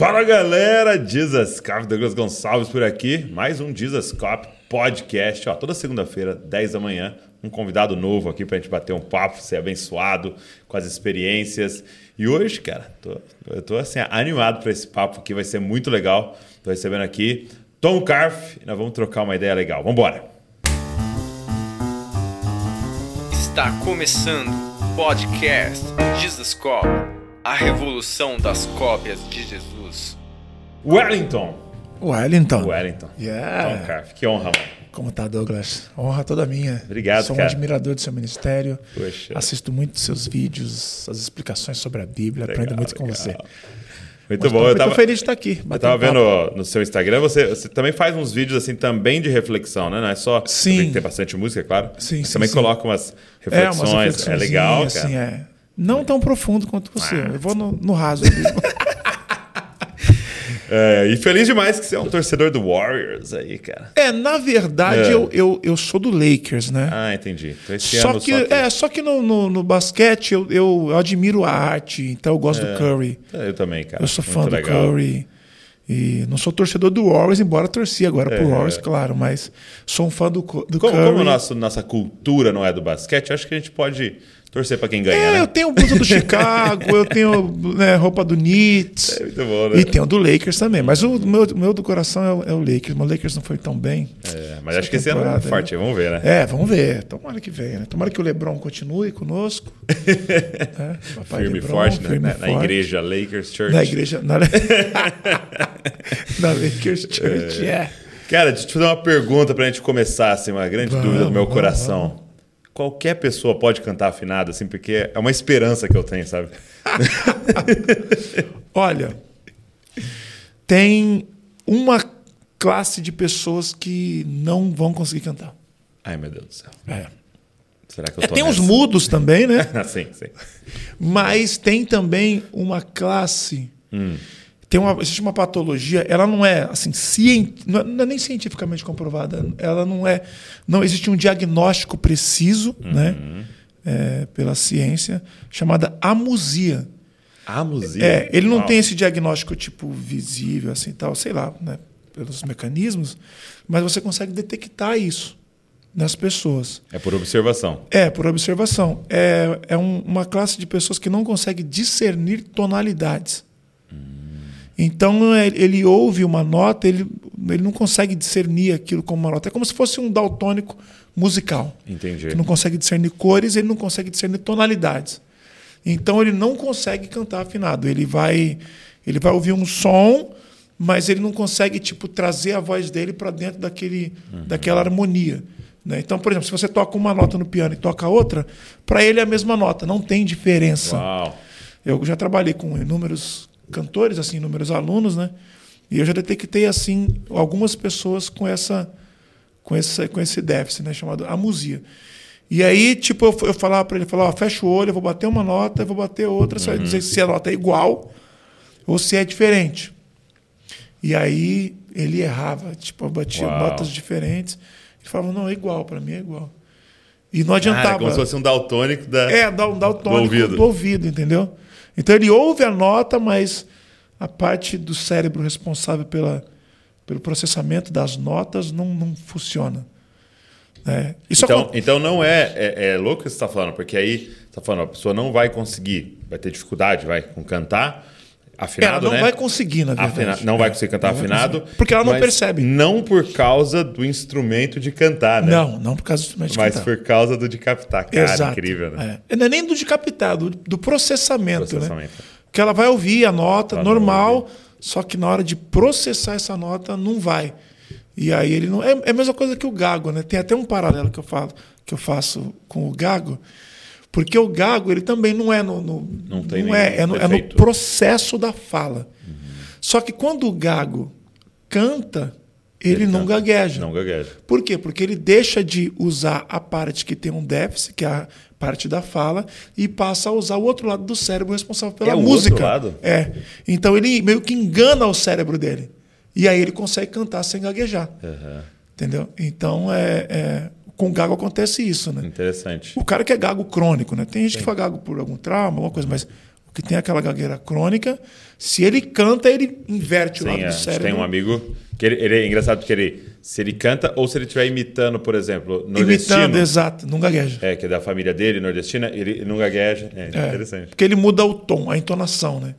Fala galera, Jesus Cop, Douglas Gonçalves por aqui. Mais um Jesus Cop podcast. Ó, toda segunda-feira, 10 da manhã, um convidado novo aqui pra gente bater um papo, ser abençoado com as experiências. E hoje, cara, tô, eu tô assim, animado para esse papo aqui, vai ser muito legal. Tô recebendo aqui Tom Carf nós vamos trocar uma ideia legal. Vambora! Está começando o podcast Jesus Cop, a revolução das cópias de Jesus. Wellington! Wellington. Wellington. Yeah. Tom Carf, que honra, mano. Como tá, Douglas? Honra toda minha. Obrigado, Sou um cara. admirador do seu ministério. Poxa. Assisto muito seus vídeos, as explicações sobre a Bíblia. Legal, aprendo muito com legal. você. Muito Mas bom. tô Eu tava, feliz de estar aqui. eu tava papo. vendo no seu Instagram, você, você também faz uns vídeos assim também de reflexão, né? Não é só. Sim. Tem, bastante música, é claro. Sim, mas sim, também sim. coloca umas É, reflexões. umas É, reflexões legal, cara. assim, é. Não tão profundo quanto você. Ah. Eu vou no, no raso. É, e feliz demais que você é um torcedor do Warriors aí, cara. é, na verdade, É. Eu, eu, eu sou do Lakers, né? Ah, entendi. Então Só ano que, só que... é, só que no, no, no basquete eu, eu, eu admiro a arte, então eu gosto do Curry. É, Eu também, cara. Eu sou fã Muito do legal. Curry. E não sou torcedor do Warriors, embora torci agora pro É. Warriors, claro, mas sou um fã do, do Como, Curry. como nosso, nossa cultura não é do basquete, acho que a gente pode torcer pra quem ganha, É, né? eu tenho blusa do Chicago, eu tenho né, roupa do Knicks. É muito bom, né? E tenho do Lakers também. Mas o meu, meu do coração é o, é o Lakers. Mas o Lakers não foi tão bem. É, mas acho que esse ano é forte, vamos ver, né? É, vamos ver. Tomara que venha. Né? Tomara que o LeBron continue conosco. É, papai firme e forte, né? firme na, e na forte. igreja Lakers Church. Na igreja. Na, na Lakers Church, é. Cara, deixa eu te fazer uma pergunta pra gente começar, assim, uma grande Vamos, dúvida do meu vamos, coração. Qualquer pessoa pode cantar afinado, assim, porque é uma esperança que eu tenho, sabe? Olha, tem uma classe de pessoas que não vão conseguir cantar. Ai, meu Deus do céu. É. Será que eu É, tô tem os nessa? mudos também, né? Sim, sim. Mas tem também uma classe. Hum. Tem uma, existe uma patologia, ela não é assim, cien, não, é, não é nem cientificamente comprovada. Ela não é. Não existe um diagnóstico preciso, Uhum. né? é, pela ciência, chamada amusia. A música. É, ele não Uau. tem esse diagnóstico tipo visível, assim tal, sei lá, né? Pelos mecanismos, mas você consegue detectar isso nas pessoas. É por observação. É, por observação. É, é um- uma classe de pessoas que não consegue discernir tonalidades. Então, ele ouve uma nota, ele, ele não consegue discernir aquilo como uma nota. É como se fosse um daltônico musical. Entendi. Que não consegue discernir cores, ele não consegue discernir tonalidades. Então, ele não consegue cantar afinado. Ele vai, ele vai ouvir um som, mas ele não consegue tipo trazer a voz dele para dentro daquele, daquela harmonia. né? Então, por exemplo, se você toca uma nota no piano e toca outra, para ele é a mesma nota, não tem diferença. Uau. Eu já trabalhei com inúmeros cantores, assim, inúmeros alunos, né? E eu já detectei assim algumas pessoas com essa com esse com esse déficit, né, chamado amusia. E aí, tipo, eu, eu falava para ele, falava, ó, fecha o olho, eu vou bater uma nota, eu vou bater outra, você vai dizer se a nota é igual ou se é diferente. E aí ele errava, tipo, eu batia Uau. notas diferentes. Ele falava, não, é igual, para mim é igual. E não adiantava. como se fosse um daltônico da... É, dá, dá o tônico ouvido. do ouvido. entendeu? Então ele ouve a nota, mas a parte do cérebro responsável pela, pelo processamento das notas não, não funciona. É, Então, então não é, é, é louco o que você está falando, porque aí você está falando, a pessoa não vai conseguir, vai ter dificuldade, vai com cantar afinado, ela não né? vai conseguir, na verdade. Afina- não vai conseguir cantar Não afinado. Porque ela não mas percebe. Não por causa do instrumento de cantar, né? Não, não por causa do instrumento de Mas cantar. por causa do de captar. Cara, Exato. incrível, né? É. Não é nem do decapitado, do, do processamento, Processamento. né? Porque ela vai ouvir a nota Ela normal, só que na hora de processar essa nota não vai. E aí ele não. É, é a mesma coisa que o gago, né? Tem até um paralelo que eu falo, que eu faço com o gago, porque o gago ele também não é no, no- Não tem é, nenhum é no, é no processo da fala. Só que quando o gago canta, ele, Ele não canta. gagueja. Não gagueja. Por quê? Porque ele deixa de usar a parte que tem um déficit, que é a parte da fala, e passa a usar o outro lado do cérebro responsável pela É o música. outro lado? É. Então ele meio que engana o cérebro dele. E aí ele consegue cantar sem gaguejar. Aham. Entendeu? Então é, é- com gago acontece isso, né? Interessante. O cara que é gago crônico, né? Tem gente que faz gago por algum trauma, alguma coisa, mas o que tem aquela gagueira crônica, se ele canta, ele inverte o Sim, lado é. do cérebro. tem um amigo que ele, ele é engraçado porque ele, se ele canta ou se ele estiver imitando, por exemplo, nordestino, Imitando, exato, não gagueja. é, que é da família dele, nordestina, ele não gagueja. É, É, interessante. Porque ele muda o tom, a entonação, né?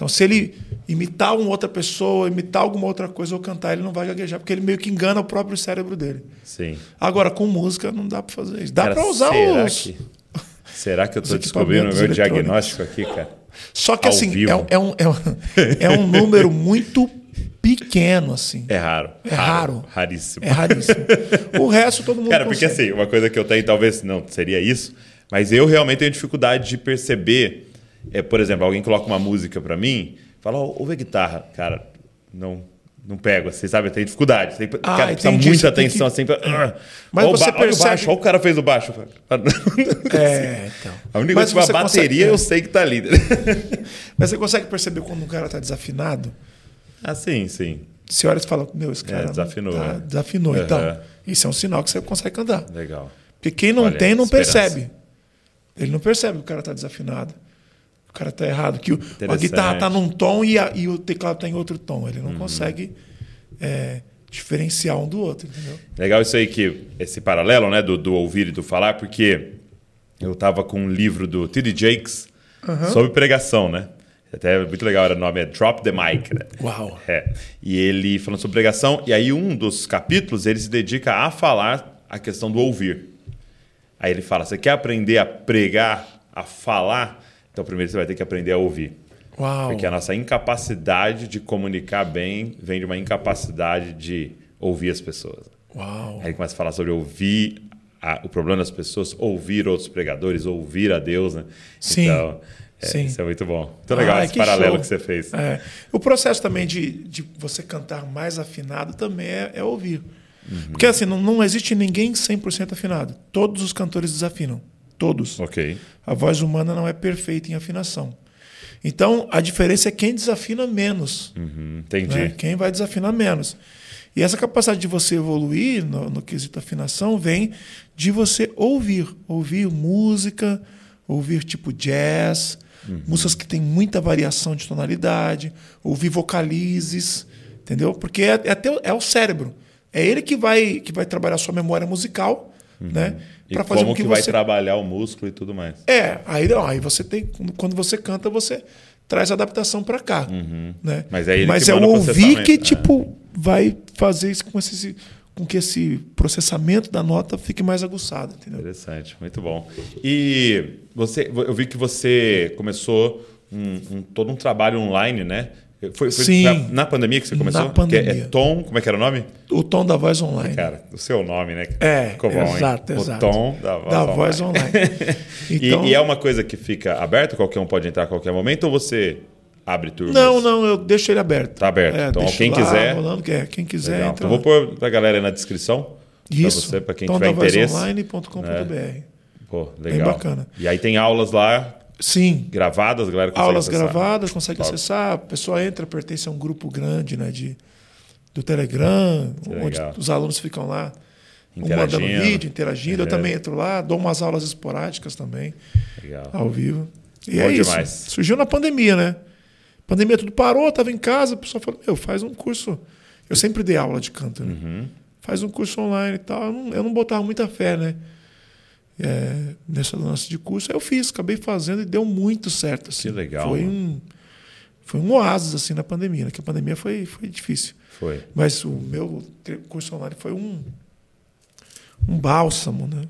Então, se ele imitar uma outra pessoa, imitar alguma outra coisa ou cantar, ele não vai gaguejar, porque ele meio que engana o próprio cérebro dele. Sim. Agora, com música, não dá para fazer isso. Dá para usar será os. Que, será que eu estou descobrindo o meu diagnóstico aqui, cara? Só que ao assim, é um, é, um, é, um, é um número muito pequeno, assim. É raro. É raro. Raríssimo. É raríssimo. O resto todo mundo Cara, porque consegue. assim, uma coisa que eu tenho, talvez não seria isso, mas eu realmente tenho dificuldade de perceber. É, por exemplo, alguém coloca uma música pra mim, fala, "Ó, ouve a guitarra. Cara, não. Não pego, assim, sabe? Eu tenho dificuldade. Tem, Ah, cara, precisa muita você atenção, que- assim. Pra. Mas você ba- olha o percebe- baixo, olha o cara fez o baixo. É, então. A única Mas coisa que você a consegue- bateria é. eu sei que tá ali. Mas você consegue perceber quando um cara tá desafinado? ah, sim, sim. Você olha e fala, meu, esse cara. não desafinou, tá- né? desafinou. Aham. Então, isso é um sinal que você consegue cantar. Legal. Porque quem não Olha, tem, não esperança. percebe. Ele não percebe que o cara tá desafinado. O cara tá errado. Que o, a guitarra tá num tom e, a- e o teclado tá em outro tom. Ele Uhum. não consegue é, diferenciar um do outro, entendeu? Legal isso aí que esse paralelo, né, do, do ouvir e do falar, porque eu tava com um livro do T.D. Jakes sobre pregação, né? Até muito legal, era o nome é Drop the Mic, né? Uau. É. E ele falando sobre pregação, e aí um dos capítulos ele se dedica a falar a questão do ouvir. Aí ele fala: você quer aprender a pregar, a falar? Então primeiro você vai ter que aprender a ouvir. Uau. Porque a nossa incapacidade de comunicar bem vem de uma incapacidade de ouvir as pessoas. Uau. Aí começa a falar sobre ouvir a- o problema das pessoas, ouvir outros pregadores, ouvir a Deus, né? Sim. Então, é, Sim. isso é muito bom. Muito legal Ah, esse que paralelo show. que você fez. É. O processo também de, de você cantar mais afinado também é, é ouvir. Uhum. Porque assim, não, não existe ninguém 100% afinado. Todos os cantores desafinam. Todos. Ok. A voz humana não é perfeita em afinação. Então, a diferença é quem desafina menos. Uhum, entendi. né? Quem vai desafinar menos. E essa capacidade de você evoluir no, no quesito afinação vem de você ouvir. Ouvir música, ouvir tipo jazz, músicas que tem muita variação de tonalidade, ouvir vocalizes, entendeu? Porque é, é, até o- é o cérebro. É ele que vai, que vai trabalhar a sua memória musical, né? Fazer como com que, que vai você trabalhar o músculo e tudo mais. é, aí, não, aí você tem. Quando você canta, você traz adaptação para cá. Né? Mas é Mas é o ouvir que, é. tipo, vai fazer isso com, esse, com que esse processamento da nota fique mais aguçado, entendeu? Interessante, muito bom. E você, eu vi que você começou um, um- todo um trabalho online, né? Foi, foi Sim. na, na pandemia que você começou? Na pandemia. Que é, é Tom, como é que era o nome? O tom da voz online. Cara, o seu nome, né? É, Ficou bom, exato, hein? exato. O tom da voz da online. voz online. E- Então, e, é uma coisa que fica aberta, qualquer um pode entrar a qualquer momento, ou você abre turmas? Não, não, eu deixo ele aberto. Tá aberto. É, Então, quem lá, quiser- Rolando, que é, quem quiser, Legal. entra Então vou pôr pra galera aí na descrição. Isso. Pra você, pra quem tiver interesse. tomdavozonline.com.br. Pô, legal. bacana. E aí tem aulas lá Sim, gravadas, a galera consegue aulas acessar. gravadas, consegue Top. acessar. A pessoa entra, pertence a um grupo grande né, de, do Telegram, Que onde legal. os alunos ficam lá um Interagindo. mandando vídeo, interagindo. Uhum. Eu também entro lá, dou umas aulas esporádicas também, Legal. ao vivo. E Bom é isso. demais. Surgiu na pandemia, né? Pandemia tudo parou, eu tava em casa, o pessoal falou, meu, faz um curso. Eu sempre dei aula de canto, né? Uhum. Faz um curso online e tal. Eu não, eu não botava muita fé, né? É, nessa lance de curso. Eu fiz, acabei fazendo e deu muito certo. Assim. Que legal, Foi mano. um, foi um oásis assim, na pandemia, né? Que a pandemia foi, foi difícil. Foi. Mas o meu curso online foi um, um bálsamo, né?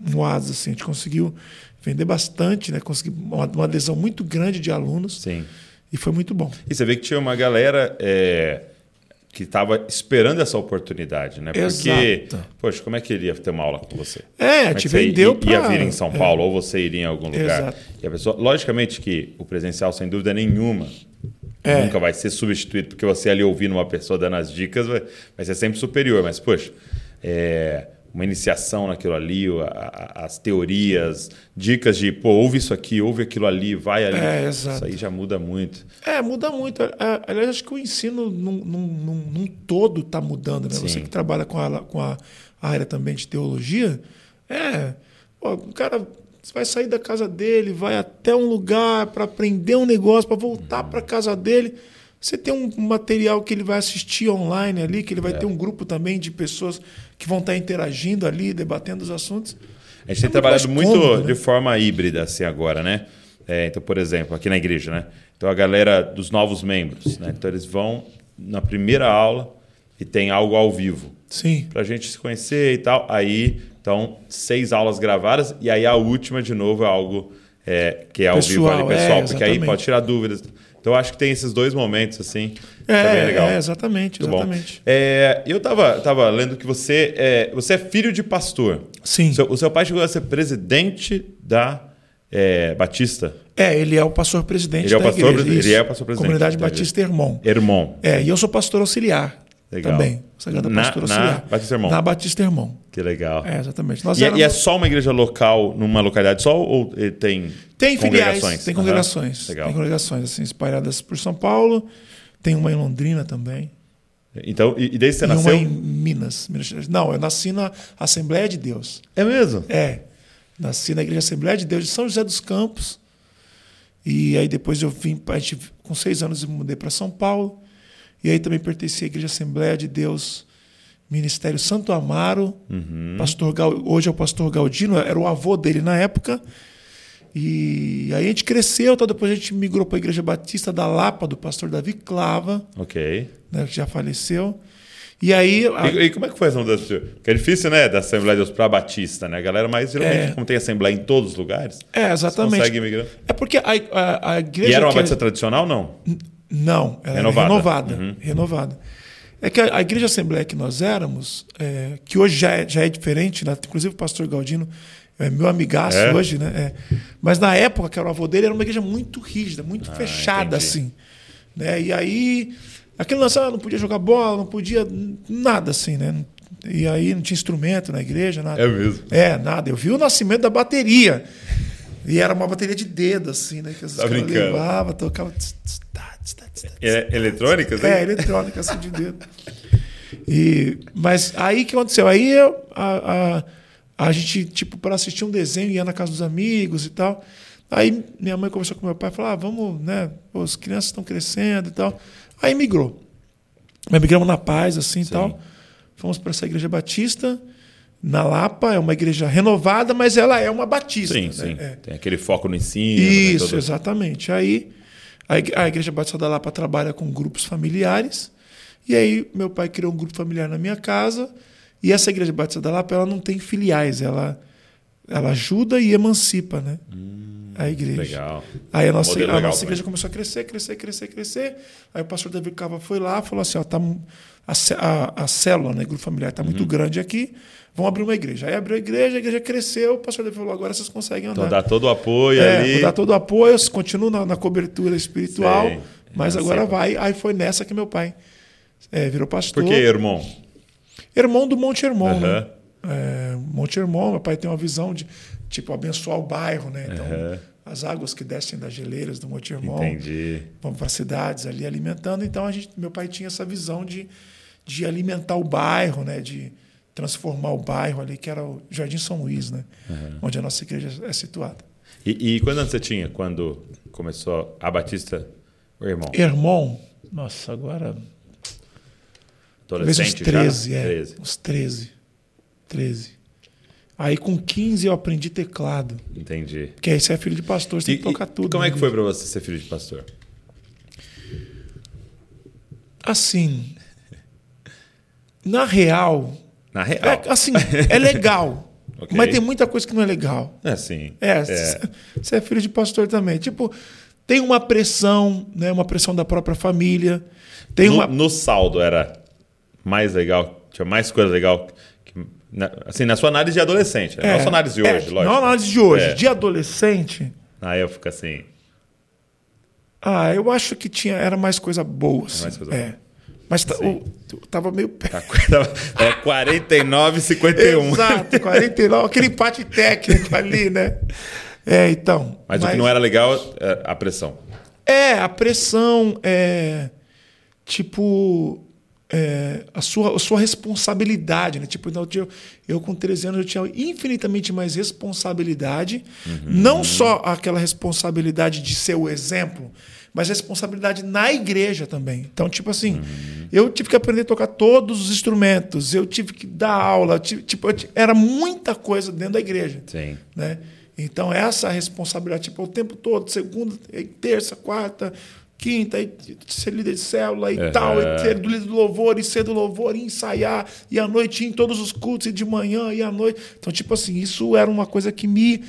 Um oásis, assim. A gente conseguiu vender bastante, né? Conseguiu uma, uma adesão muito grande de alunos Sim. e foi muito bom. E você vê que tinha uma galera é, que estava esperando essa oportunidade, né? Porque, Exato. poxa, como é que ele ia ter uma aula com você? É, Como é te você vendeu ia, ia pra- vir em São é. Paulo ou você iria em algum lugar. Exato. E a pessoa, logicamente que o presencial, sem dúvida nenhuma, É. nunca vai ser substituído, porque você ali ouvindo uma pessoa dando as dicas vai, vai ser sempre superior. Mas, poxa, é, uma iniciação naquilo ali, as teorias, dicas de, pô, ouve isso aqui, ouve aquilo ali, vai ali. É, exato. Isso aí já muda muito. É, muda muito. A- Aliás, acho que o ensino num, num- num- todo está mudando. Né? Sim. Você que trabalha com a, com a área também de teologia, é. pô, o cara vai sair da casa dele, vai até um lugar para aprender um negócio, para voltar para casa dele. Você tem um material que ele vai assistir online ali, que ele vai é. ter um grupo também de pessoas que vão estar interagindo ali, debatendo os assuntos. A gente é tem trabalhado muito cômodo, né? de forma híbrida assim agora, né? É, então, por exemplo, aqui na igreja, né? Então a galera dos novos membros, né? Então eles vão na primeira aula e tem algo ao vivo. Sim. Para a gente se conhecer e tal. Aí, então, seis aulas gravadas e aí a última de novo é algo é, que é ao pessoal, vivo ali, pessoal, é, porque aí pode tirar dúvidas. Então, acho que tem esses dois momentos, assim. É, é legal. É, exatamente, Muito exatamente. É, eu estava tava lendo que você é, você é filho de pastor. Sim. O seu, o seu pai chegou a ser presidente da é, Batista. É, ele é o pastor presidente ele é o pastor, igreja. Ele é o pastor presidente. Comunidade Batista Hermon. Hermon. É, e eu sou pastor auxiliar. Legal. Também. Sagrada na, Pastor Auxiliar. Na Batista Irmão. Na Batista Irmão. Que legal. É, exatamente. Nós e, éramos... e, é só uma igreja local, numa localidade só, ou tem Tem filiais, tem congregações. Uhum. Legal. Tem congregações, assim, espalhadas por São Paulo. Tem uma em Londrina também. Então, e, e desde você e nasceu? Uma em Minas, Minas. Não, eu nasci na Assembleia de Deus. É mesmo? É. Nasci na Igreja Assembleia de Deus de São José dos Campos. E aí depois eu vim, a gente, com seis anos, eu mudei para São Paulo. E aí também pertenci à Igreja Assembleia de Deus, Ministério Santo Amaro. Uhum. Pastor Gal, hoje é o pastor Galdino, era o avô dele na época. E aí a gente cresceu, tá? depois a gente migrou para a Igreja Batista da Lapa, do pastor Davi Clava. Ok. Né, que já faleceu. E aí. A... E, e, como é que foi essa mudança? Porque é difícil, né? Da Assembleia de Deus para Batista, né? A galera, mas geralmente, é. como tem Assembleia em todos os lugares. É, exatamente. Consegue migrar. É porque a, a, a igreja. E era uma Batista é... tradicional, não? Não, ela renovada. renovada. Uhum. renovada. É que a, a, igreja Assembleia que nós éramos, é, que hoje já é, já é diferente, né? inclusive o pastor Galdino é meu amigaço é? hoje, né? É. Mas na época, que era o avô dele, era uma igreja muito rígida, muito ah, fechada, entendi. assim. Né? E aí, aquele lance, ah, não podia jogar bola, não podia nada assim, né? E aí não tinha instrumento na igreja, nada. É mesmo? É, nada. Eu vi o nascimento da bateria. E era uma bateria de dedo, assim, né? Que as tá brincando. levava, tocava. Tss, tss, é, eletrônica, assim? É, eletrônica, assim de dedo. E, mas aí o que aconteceu? Aí a, a, a gente, tipo, para assistir um desenho, ia na casa dos amigos e tal. Aí minha mãe conversou com meu pai e falou: ah, vamos, né? Pô, as crianças estão crescendo e tal. Aí migrou. Migramos na paz, assim e tal. Fomos para essa igreja batista na Lapa, é uma igreja renovada, mas ela é uma batista. Sim, né? sim. É. Tem aquele foco no ensino. Né, Isso, né, todo... exatamente. Aí a Igreja Batista da Lapa trabalha com grupos familiares. E aí meu pai criou um grupo familiar na minha casa. E essa Igreja Batista da Lapa ela não tem filiais, ela, ela ajuda e emancipa, né? Hum, a igreja. Legal. Aí a nossa, a nossa igreja começou a crescer, crescer, crescer, crescer. Aí o pastor David Cava foi lá falou assim: ó, tá, a, a, a célula, né, grupo familiar, está uhum. muito grande aqui vamos abrir uma igreja. Aí abriu a igreja, a igreja cresceu, o pastor Davi falou, agora vocês conseguem andar. Então dá todo o apoio é, ali. Dá todo o apoio, continuo na, na cobertura espiritual, sei. mas agora vai. Aí foi nessa que meu pai é, virou pastor. Por que irmão? Irmão do Monte Hermon, uhum. né? É, Monte Hermon, meu pai tem uma visão de, tipo, abençoar o bairro, né? Então, uhum. as águas que descem das geleiras do Monte Hermon vão para cidades ali alimentando. Então, a gente, meu pai tinha essa visão de, de alimentar o bairro, né? De, transformar o bairro ali, que era o Jardim São Luís, né? Uhum. onde a nossa igreja é situada. E, e quando você tinha, quando começou a Batista, o irmão? Irmão, nossa, agora. Talvez uns 13, já? é. 13. Uns 13. 13. Aí com 15 eu aprendi teclado. Entendi. Porque aí você é filho de pastor, você e, tem que tocar tudo. Como é né? que foi para você ser filho de pastor? Assim, na real, na real. É, assim, é legal. okay. Mas tem muita coisa que não é legal. É, sim. É, você é. é filho de pastor também. Tipo, tem uma pressão, né? Uma pressão da própria família. Tem no, uma... no saldo era mais legal, tinha mais coisa legal. Que, assim, na sua análise de adolescente, né? É, não sua análise de é, hoje, é, lógico. Não análise de hoje, é. de adolescente. Na época, assim. Ah, eu acho que tinha, era mais coisa boa. Assim. Mais coisa é. boa. Mas tá, o, tava meio perto. Tá, é 49 51. Exato, 49, aquele empate técnico ali, né? É, então. Mas, mas, o que não era legal é a pressão. É, a pressão é tipo é, a, sua, a sua responsabilidade. Né? Tipo, eu, eu, eu, com 13 anos, eu tinha infinitamente mais responsabilidade. Uhum. Não só aquela responsabilidade de ser o exemplo, mas responsabilidade na igreja também. Então, tipo assim, uhum. eu tive que aprender a tocar todos os instrumentos, eu tive que dar aula, tive, tipo, era muita coisa dentro da igreja. Sim. Né? Então, essa responsabilidade, tipo, o tempo todo, segunda, terça, quarta, quinta, e ser líder de célula e uhum. tal, e ser do líder do louvor, e ser do louvor, e ensaiar, e à noite em todos os cultos, e de manhã, e à noite. Então, tipo assim, isso era uma coisa que me,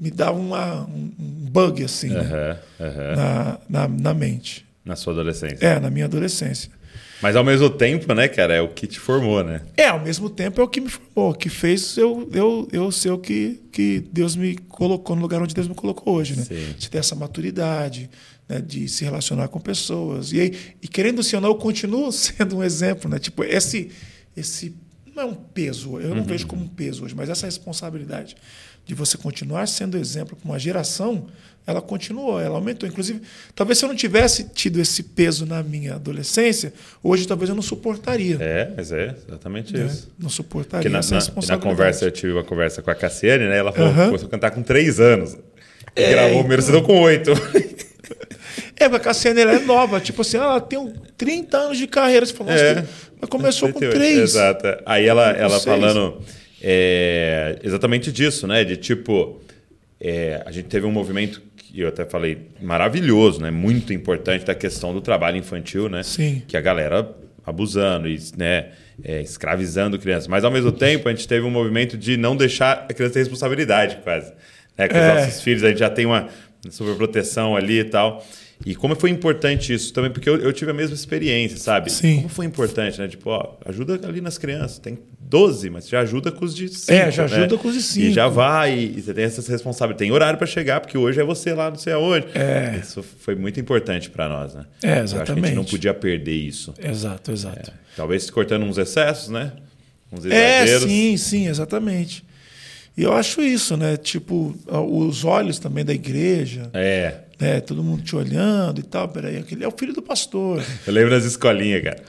me dava uma, um bug, assim, uhum. Né? Uhum. Na, na, na mente. Na sua adolescência. É, na minha adolescência. Mas ao mesmo tempo, né, cara, é o que te formou, né? É, ao mesmo tempo é o que me formou, que fez eu, eu, eu ser o que, que Deus me colocou no lugar onde Deus me colocou hoje, né? Sim. De ter essa maturidade, né, de se relacionar com pessoas. E, aí, e querendo ou não, eu continuo sendo um exemplo, né? Tipo, esse, esse não é um peso, eu não uhum. vejo como um peso hoje, mas essa responsabilidade de você continuar sendo exemplo para uma geração, ela continuou, ela aumentou. Inclusive, talvez se eu não tivesse tido esse peso na minha adolescência, hoje talvez eu não suportaria. É, mas é exatamente é, isso. Não suportaria. na, na, na, conversa, eu tive uma conversa com a Cassiane, né? Ela falou uhum. que começou a cantar com três anos. É, gravou o primeiro então... com oito. É, a Cassiane ela é nova, tipo assim, ela tem 30 anos de carreira. Você falou, é, mas começou com três. Exato. Aí ela, ela falando é, exatamente disso, né? De tipo, é, a gente teve um movimento que eu até falei maravilhoso, né? Muito importante da questão do trabalho infantil, né? Sim. Que a galera abusando e, né? É, escravizando crianças. Mas ao mesmo tempo a gente teve um movimento de não deixar a criança ter responsabilidade, quase. Né? Com os é. nossos filhos a gente já tem uma superproteção ali e tal. E como foi importante isso também, porque eu, eu, tive a mesma experiência, sabe? Sim. Como foi importante, né? Tipo, ó, ajuda ali nas crianças. Tem 12, mas já ajuda com os de 5. É, já né? ajuda com os de 5. E já vai, e, você tem essas responsabilidades. Tem horário para chegar, porque hoje é você lá, não sei aonde. É. Isso foi muito importante para nós, né? É, exatamente. Eu acho que a gente não podia perder isso. Exato, exato. É. Talvez cortando uns excessos, né? Uns é, exageros. É, sim, sim, exatamente. E eu acho isso, né? Tipo, os olhos também da igreja. É né? Todo mundo te olhando e tal. Peraí, aquele é o filho do pastor. Eu lembro das escolinhas, cara.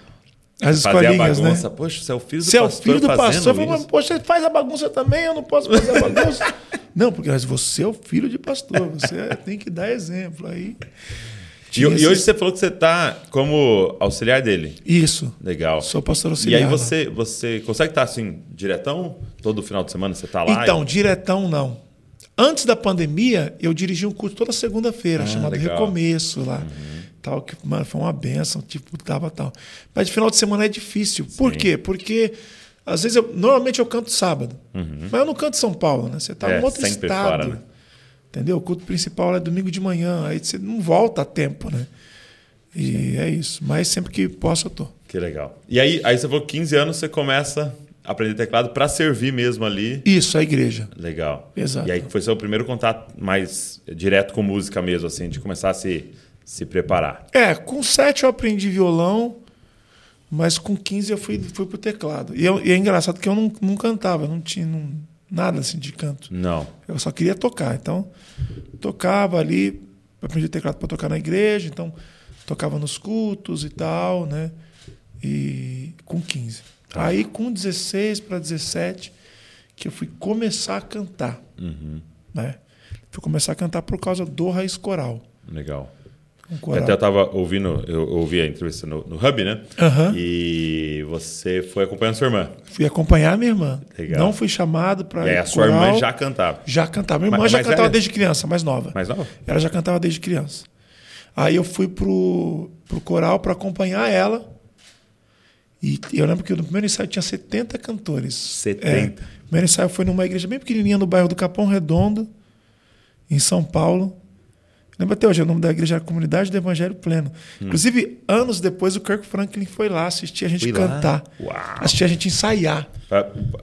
As escolinhas, a né? bagunça. né? Poxa, você é o filho do você pastor. Você é o filho do pastor. Falo, Poxa, você faz a bagunça também, eu não posso fazer a bagunça. não, porque você é o filho de pastor, você tem que dar exemplo. Aí. E, e, hoje você falou que você está como auxiliar dele. Isso. Legal. Sou pastor auxiliar. E aí você, você consegue estar assim, diretão? Todo final de semana você está lá? Então, e... diretão não. Antes da pandemia, eu dirigi um curso toda segunda-feira, ah, chamado legal. Recomeço lá. Uhum. Tal, que mano, foi uma benção, tipo, tava tal. Mas de final de semana é difícil. Sim. Por quê? Porque às vezes eu, normalmente eu canto sábado. Uhum. Mas eu não canto São Paulo, né? Você está é, em outro estado. Fora, né? Entendeu? O culto principal é domingo de manhã, aí você não volta a tempo, né? E Sim. é isso. Mas sempre que posso, eu tô. Que legal. E aí, aí você falou 15 anos, você começa aprender teclado para servir mesmo ali. Isso, a igreja. Legal. Exato. E aí foi seu primeiro contato mais direto com música mesmo, assim, de começar a se, se preparar. É, com sete eu aprendi violão, mas com 15 eu fui, fui pro teclado. E, eu, e é engraçado que eu não, não cantava, não tinha não, nada assim de canto. Não. Eu só queria tocar. Então, tocava ali, aprendi teclado para tocar na igreja, então tocava nos cultos e tal, né? E com 15. Tá. Aí, com 16 para 17, que eu fui começar a cantar. Uhum. Né? Fui começar a cantar por causa do Raiz Coral. Legal. Coral. Até eu estava ouvindo, eu ouvi a entrevista no, no Hub, né? Uhum. E você foi acompanhando sua irmã. Fui acompanhar a minha irmã. Legal. Não fui chamado para. E aí, a sua irmã já cantava? Já cantava. Minha irmã mas, já cantava desde criança, mais nova. Mais nova? Ela já cantava desde criança. Aí eu fui pro, pro coral para acompanhar ela. E eu lembro que no primeiro ensaio tinha 70 cantores. 70? É, o primeiro ensaio foi numa igreja bem pequenininha no bairro do Capão Redondo, em São Paulo. Lembra até hoje, o nome da igreja era Comunidade do Evangelho Pleno. Hum. Inclusive, anos depois, o Kirk Franklin foi lá assistir a gente cantar. Assistir a gente ensaiar.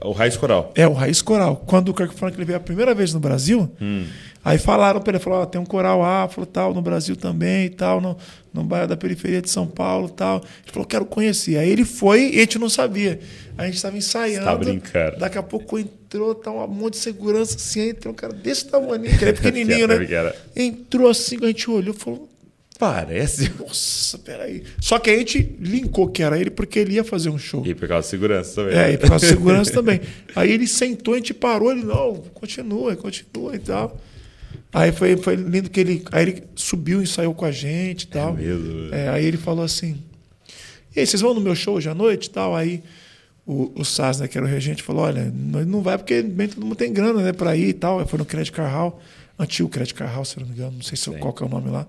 O Raiz Coral. É, o Raiz Coral. Quando o Kirk Franklin veio a primeira vez no Brasil, hum. aí falaram para ele, falou, oh, tem um coral afro tal, no Brasil também e tal, no, no bairro da periferia de São Paulo tal. Ele falou, quero conhecer. Aí ele foi e a gente não sabia. A gente estava ensaiando. Tá brincando. Daqui a pouco entrou, tá um monte de segurança assim, entrou um cara desse tamanho, que ele é pequenininho, né? Entrou assim, a gente olhou e falou, Parece. Nossa, peraí. Só que a gente linkou que era ele porque ele ia fazer um show. E por causa da segurança também. É, e por causa da segurança também. Aí ele sentou, a gente parou, ele, não, continua, continua e tal. Aí foi, foi lindo que ele. Aí ele subiu, ensaiou com a gente e tal. mesmo? É, aí ele falou assim: E aí, vocês vão no meu show hoje à noite e tal? Aí o, o né, que era o regente, falou: Olha, não vai porque bem todo mundo tem grana, né, pra ir e tal. Foi no Credit Car Hall, antigo Credit Car Hall, se não me engano, não sei se, qual que é o nome lá.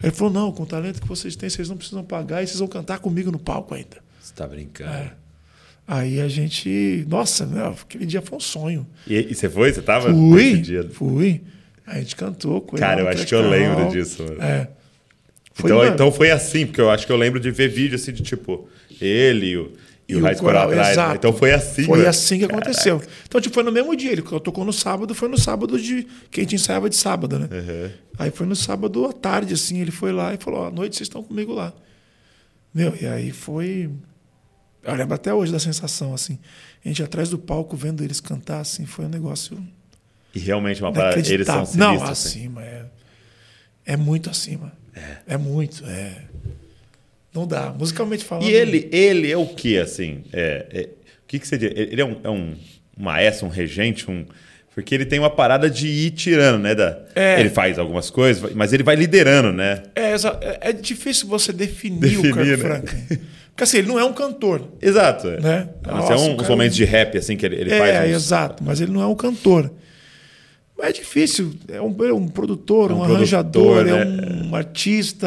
Ele falou: Não, com o talento que vocês têm, vocês não precisam pagar e vocês vão cantar comigo no palco ainda. Você tá brincando. É. Aí a gente. Nossa, meu, aquele dia foi um sonho. E, e você foi? Você tava Fui. Fui. A gente cantou com ele. Cara, eu acho que eu lembro disso, mano. É. Foi, Então, mano, então foi assim, porque eu acho que eu lembro de ver vídeo assim de tipo, ele o, e o o Raiz Coral atrás. exato. Então foi assim, Foi mano. assim que aconteceu. Então, tipo, foi no mesmo dia. Ele tocou no sábado, foi no sábado de. Que a gente ensaiava de sábado, né? Uhum. Aí foi no sábado à tarde, assim, ele foi lá e falou: Ó, à noite vocês estão comigo lá. Meu, e aí foi. Eu lembro até hoje da sensação, assim. A gente atrás do palco vendo eles cantar, assim, foi um negócio. E realmente uma parada, eles são Não, sinistros. assim. acima. É, é muito acima. É. muito, é. Não dá. Musicalmente falando. E ele, ele é o que, assim? É, é- o que, que você? Ele é um, é um maestro, um regente, um. Porque ele tem uma parada de ir tirando, né? Da, É. Ele faz algumas coisas, mas ele vai liderando, né? É, é- é difícil você definir, Definir, o Kirk né? Franklin. Porque assim, ele não é um cantor. Exato. Né? Mas é um, cara- momentos de rap, assim, que ele, ele é, faz. uns- exato, mas ele não é um cantor. Mas é difícil. É um, é um produtor, É um um, arranjador, produtor, é né? um artista.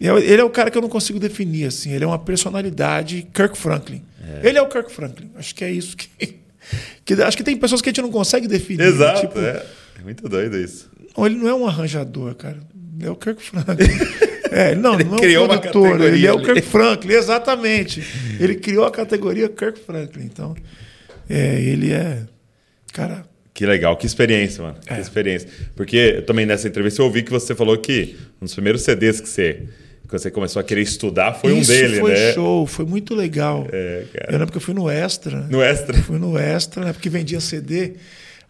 É- Ele é o cara que eu não consigo definir. Assim. Ele é uma personalidade Kirk Franklin. Ele é o Kirk Franklin. Acho que é isso que, que. Acho que tem pessoas que a gente não consegue definir. Exato, Tipo, é. É muito doido isso. Não, ele não é um arranjador, cara. Ele é o Kirk Franklin. É, não, Ele não é criou um uma produtor, ele é o. Kirk Franklin, exatamente. Ele criou a categoria Kirk Franklin. Então, é, ele é. Cara, Que legal, que experiência, mano. É. Que experiência. Porque também nessa entrevista eu ouvi que você falou que um dos primeiros CDs que você, que você começou a querer estudar foi isso um dele, foi né? show, foi muito legal. É, cara. Eu lembro que eu fui no Extra. No Extra. Fui no Extra, né? Porque vendia CD.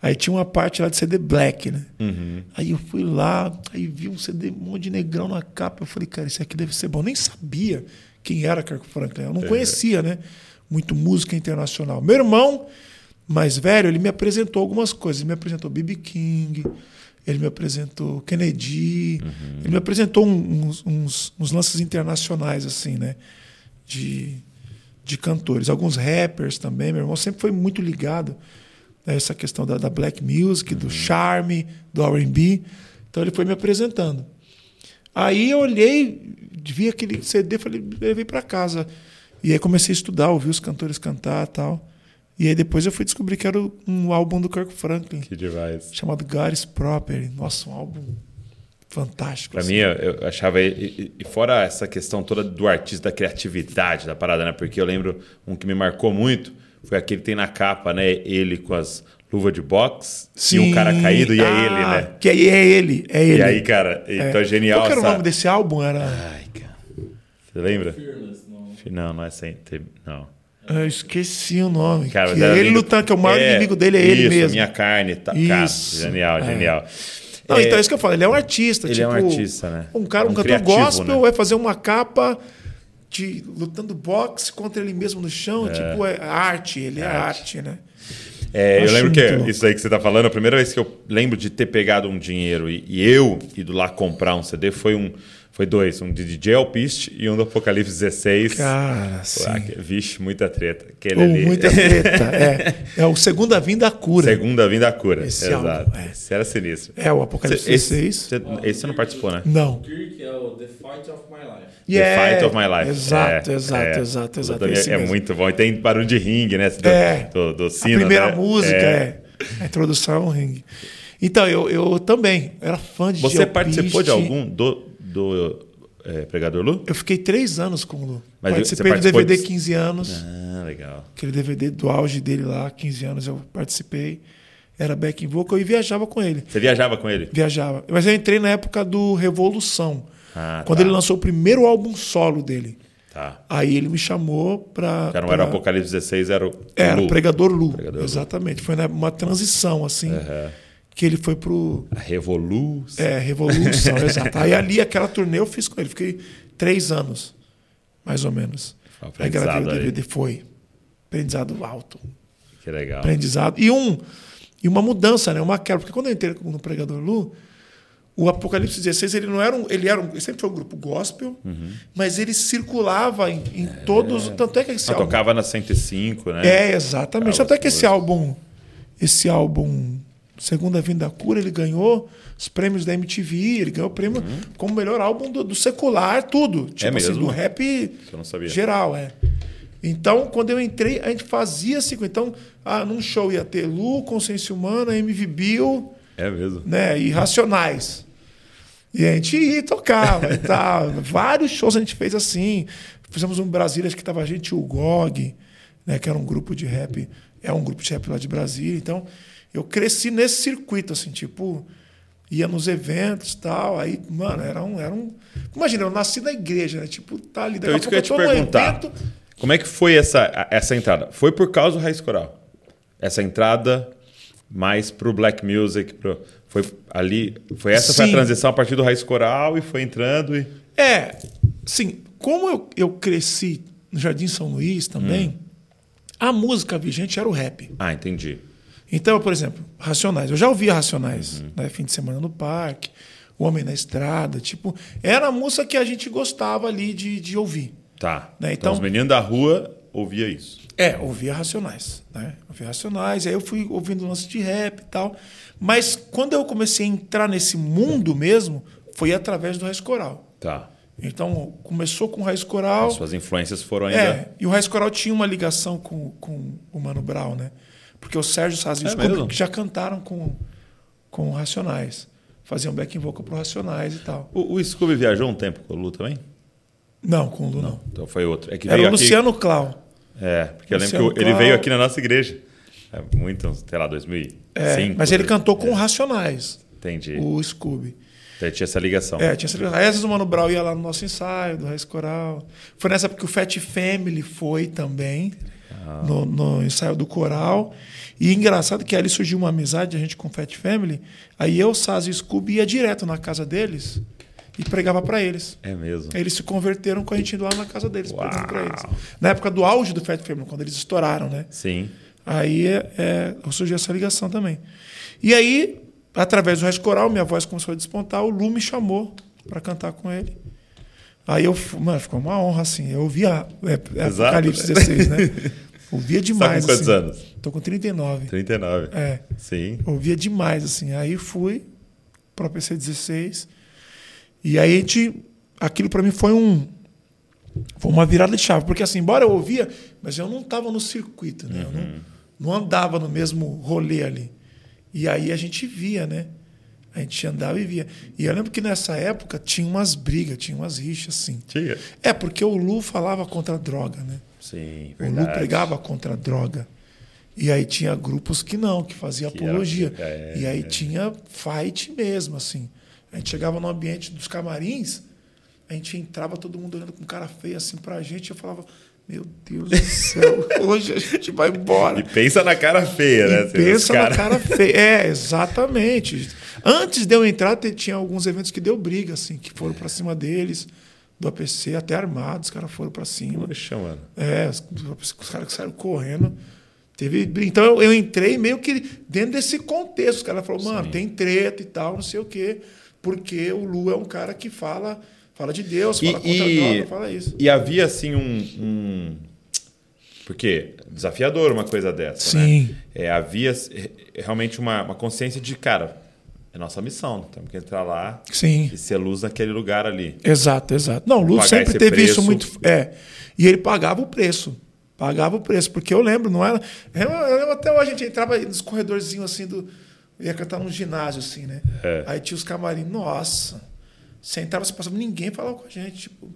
Aí tinha uma parte lá de CD black, né? Uhum. Aí eu fui lá, aí vi um CD, um monte de negrão na capa. Eu falei, cara, isso aqui deve ser bom. Eu nem sabia quem era Kirk Franklin. Eu não conhecia, né? Muito música internacional. Meu irmão, mais velho, ele me apresentou algumas coisas. Ele me apresentou B.B. King, ele me apresentou Kennedy, ele me apresentou uns, uns- uns lances internacionais, assim, né? De, de cantores. Alguns rappers também. Meu irmão sempre foi muito ligado a essa questão da, da black music, do charme, do R&B. Então ele foi me apresentando. Aí eu olhei, vi aquele CD, falei, levei para casa. E aí comecei a estudar, ouvir os cantores cantar e tal. E aí depois eu fui descobrir que era um álbum do Kirk Franklin, Que demais. chamado God's Property. Nossa, um álbum fantástico. Pra assim. mim, eu, achava. E, e- fora essa questão toda do artista, da criatividade da parada, né? Porque eu lembro um que me marcou muito foi aquele que tem na capa, né? Ele com as luvas de boxe e um cara caído e é Ah, ele, né? Que aí é ele, é ele. E aí, cara, então é genial. Qual que era o essa- nome desse álbum? Era. Ai, cara. Você lembra? Fearless, não. Não, não é sem. Não. Eu esqueci o nome. Cara, que ele lindo. lutando, que é o maior É, inimigo dele é ele isso, mesmo. minha carne. Tá, Isso, Cara, genial, é. genial. Não, É, então é isso que eu falo. Ele é um artista. Ele tipo, é um artista, né? Um cara, um, Um cantor criativo, gospel né? vai fazer uma capa de lutando boxe contra ele mesmo no chão. Tipo, é arte. Ele é arte, né? É, eu lembro que louco. isso aí que você tá falando, a primeira vez que eu lembro de ter pegado um dinheiro e, e eu ido lá comprar um CD foi um. Foi dois, um de DJ Alpiste e um do Apocalipse 16. Cara, sim. Ah, que- Vixe, muita treta. Aquele Ou ali. muita treta. é. é o Segunda Vinda a Cura. Segunda vinda à cura. Esse Exato. álbum, é. Esse era sinistro. É, o Apocalipse Esse, 16. você- esse você não participou, né? Não. Kirk é o The Fight of My Life. Yeah. The Fight of My Life. Exato, É, exato, é. exato, exato. Esse É, mesmo. muito bom. E tem barulho de ringue, né? Do, É. do, do A sino, primeira né? música é. A introdução é um ringue. Então, eu, eu também era fã de Você participou de algum do, do é, Pregador Lu? Eu fiquei três anos com o Lu. Mas Participei do DVD de- 15 anos. Ah, legal. Aquele DVD do auge dele lá, 15 anos, eu participei. Era back in vocal e viajava com ele. Você viajava com ele? Viajava. Mas eu entrei na época do Revolução. Ah, quando tá. ele lançou o primeiro álbum solo dele. Tá. Aí ele me chamou pra. Já não era o pra- Apocalipse 16, era o Era, Lu. Pregador Lu. Pregador Lu. Exatamente. Foi né, uma transição, assim. Aham. Que ele foi pro A Revolução. é, Revolução, exato. Aí ali, aquela turnê eu fiz com ele. Fiquei três anos, mais ou menos. Um Aí gravei o aprendizado aí. DVD. Foi. Aprendizado alto. Que legal. Aprendizado. E, um, e uma mudança, né? Uma quebra. Porque quando eu entrei no Pregador Lu, o Apocalipse 16, ele não era um. Ele, era um, ele sempre foi um grupo gospel, Uhum. mas ele circulava em, em todos. Tanto é que esse Ah, álbum. tocava na 105, né? É, exatamente. Tanto é que esse álbum, esse álbum Segunda Vinda da Cura, ele ganhou os prêmios da MTV, ele ganhou o prêmio como melhor álbum do, do secular, tudo. Tipo assim, Uhum. mesmo? do rap geral, é. Então, quando eu entrei, a gente fazia assim. Então, ah, num show ia ter Lu, Consciência Humana, MV Bill, É mesmo. né? E Racionais. E a gente ia tocava e tal. Vários shows a gente fez assim. Fizemos um Brasília, acho que tava a gente, o GOG, né? Que era um grupo de rap. É um grupo de rap lá de Brasília. Então, eu cresci nesse circuito, assim, tipo, ia nos eventos e tal. Aí, mano, era um, era um. Imagina, eu nasci na igreja, né? Tipo, tá ali. Então, Daqui a isso que eu ia te perguntar. evento. Como é que foi essa, essa entrada? Foi por causa do Raiz Coral? Essa entrada mais pro black music, pro, foi ali, foi essa foi a transição a partir do Raiz Coral e foi entrando e É, sim, como eu, eu cresci no Jardim São Luís também, Hum. a música vigente era o rap. Ah, entendi. Então, por exemplo, Racionais. Eu já ouvia Racionais, Uhum. né? Fim de semana no parque, O Homem na Estrada. Tipo, era a música que a gente gostava ali de, de ouvir. Tá. Né, Então, então- os meninos da rua ouvia isso. É, ouvia Racionais, né? Ouvia Racionais, aí eu fui ouvindo lance de rap e tal. Mas quando eu comecei a entrar nesse mundo mesmo, foi através do Raiz Coral. Tá. Então, começou com o Raiz Coral. As suas influências foram ainda. É, e o Raiz Coral tinha uma ligação com, com o Mano Brown, né? Porque o Sérgio Saz e o É já cantaram com, com Racionais. Faziam backing vocal pro Racionais e tal. O, o Scooby viajou um tempo com o Lu também? Não, com o Lu não. Então foi outro. É que Era o aqui- Luciano Clau. É, porque eu lembro Luciano que o- ele Clau. veio aqui na nossa igreja. É muito, sei lá, 2005. É, mas ele cantou com é, Racionais, Entendi. o Scooby. Então tinha essa ligação. É, tinha essa ligação. Aí às vezes o Mano Brown ia lá no nosso ensaio do Raiz Coral. Foi nessa época que o Fat Family foi também. No, no ensaio do coral. E engraçado que ali surgiu uma amizade, a gente com o Fat Family. Aí eu, Saz e Scooby ia direto na casa deles e pregava para eles. É mesmo. Aí eles se converteram com a gente lá na casa deles, pregando para Uau. eles. Na época do auge do Fat Family, quando eles estouraram, né? Sim. Aí é, é, surgiu essa ligação também. E aí, através do Raiz Coral, minha voz começou a despontar, o Lu me chamou para cantar com ele. Aí eu, mano, ficou uma honra, assim. Eu ouvia é, é Apocalipse né? 16, né? Ouvia Você tá demais. com quantos assim. anos? Tô com 39. 39. É. Sim. Ouvia demais, assim. Aí fui para PC 16. E aí a gente. Aquilo para mim foi um. Foi uma virada de chave. Porque assim, embora eu ouvia, mas eu não estava no circuito, né? Eu não, não andava no mesmo rolê ali. E aí a gente via, né? A gente andava e via. E eu lembro que nessa época tinha umas brigas, tinha umas rixas, assim. Tinha. É, porque o Lu falava contra a droga, né? Sim, O Lu verdade. pregava contra a droga. E aí tinha grupos que não, que faziam Que era- apologia. é, e aí é. tinha fight mesmo, assim. A gente chegava no ambiente dos camarins, a gente entrava todo mundo olhando com cara feia assim pra gente, e eu falava, meu Deus do céu, hoje a gente vai embora. E pensa na cara feia, né? E Os pensa na cara- cara feia. É, exatamente. Antes de eu entrar, tinha alguns eventos que deu briga, assim, que foram pra cima deles, do APC, até armados, os caras foram pra cima. Poxa, mano. É, os, os caras que saíram correndo. Teve, então eu, eu entrei meio que dentro desse contexto. Os caras falaram, mano, tem treta e tal, não sei o quê. Porque o Lu é um cara que fala, fala de Deus, fala contra a droga, fala isso. e havia assim um, um- Porque desafiador uma coisa dessa, Sim. né? É, havia eh, realmente uma, uma consciência de, cara, é nossa missão, temos que entrar lá Sim. e ser luz naquele lugar ali. Exato, exato. Não, o Lu Pagar sempre teve preço. isso muito. É. E ele pagava o preço. Pagava o preço. Porque eu lembro, não era. Eu, eu lembro até hoje, a gente entrava nos corredorzinhos assim do. Ia cantar num ginásio, assim, né? É. Aí tinha os camarim, nossa. Você entrava, você passava, ninguém falava com a gente, tipo,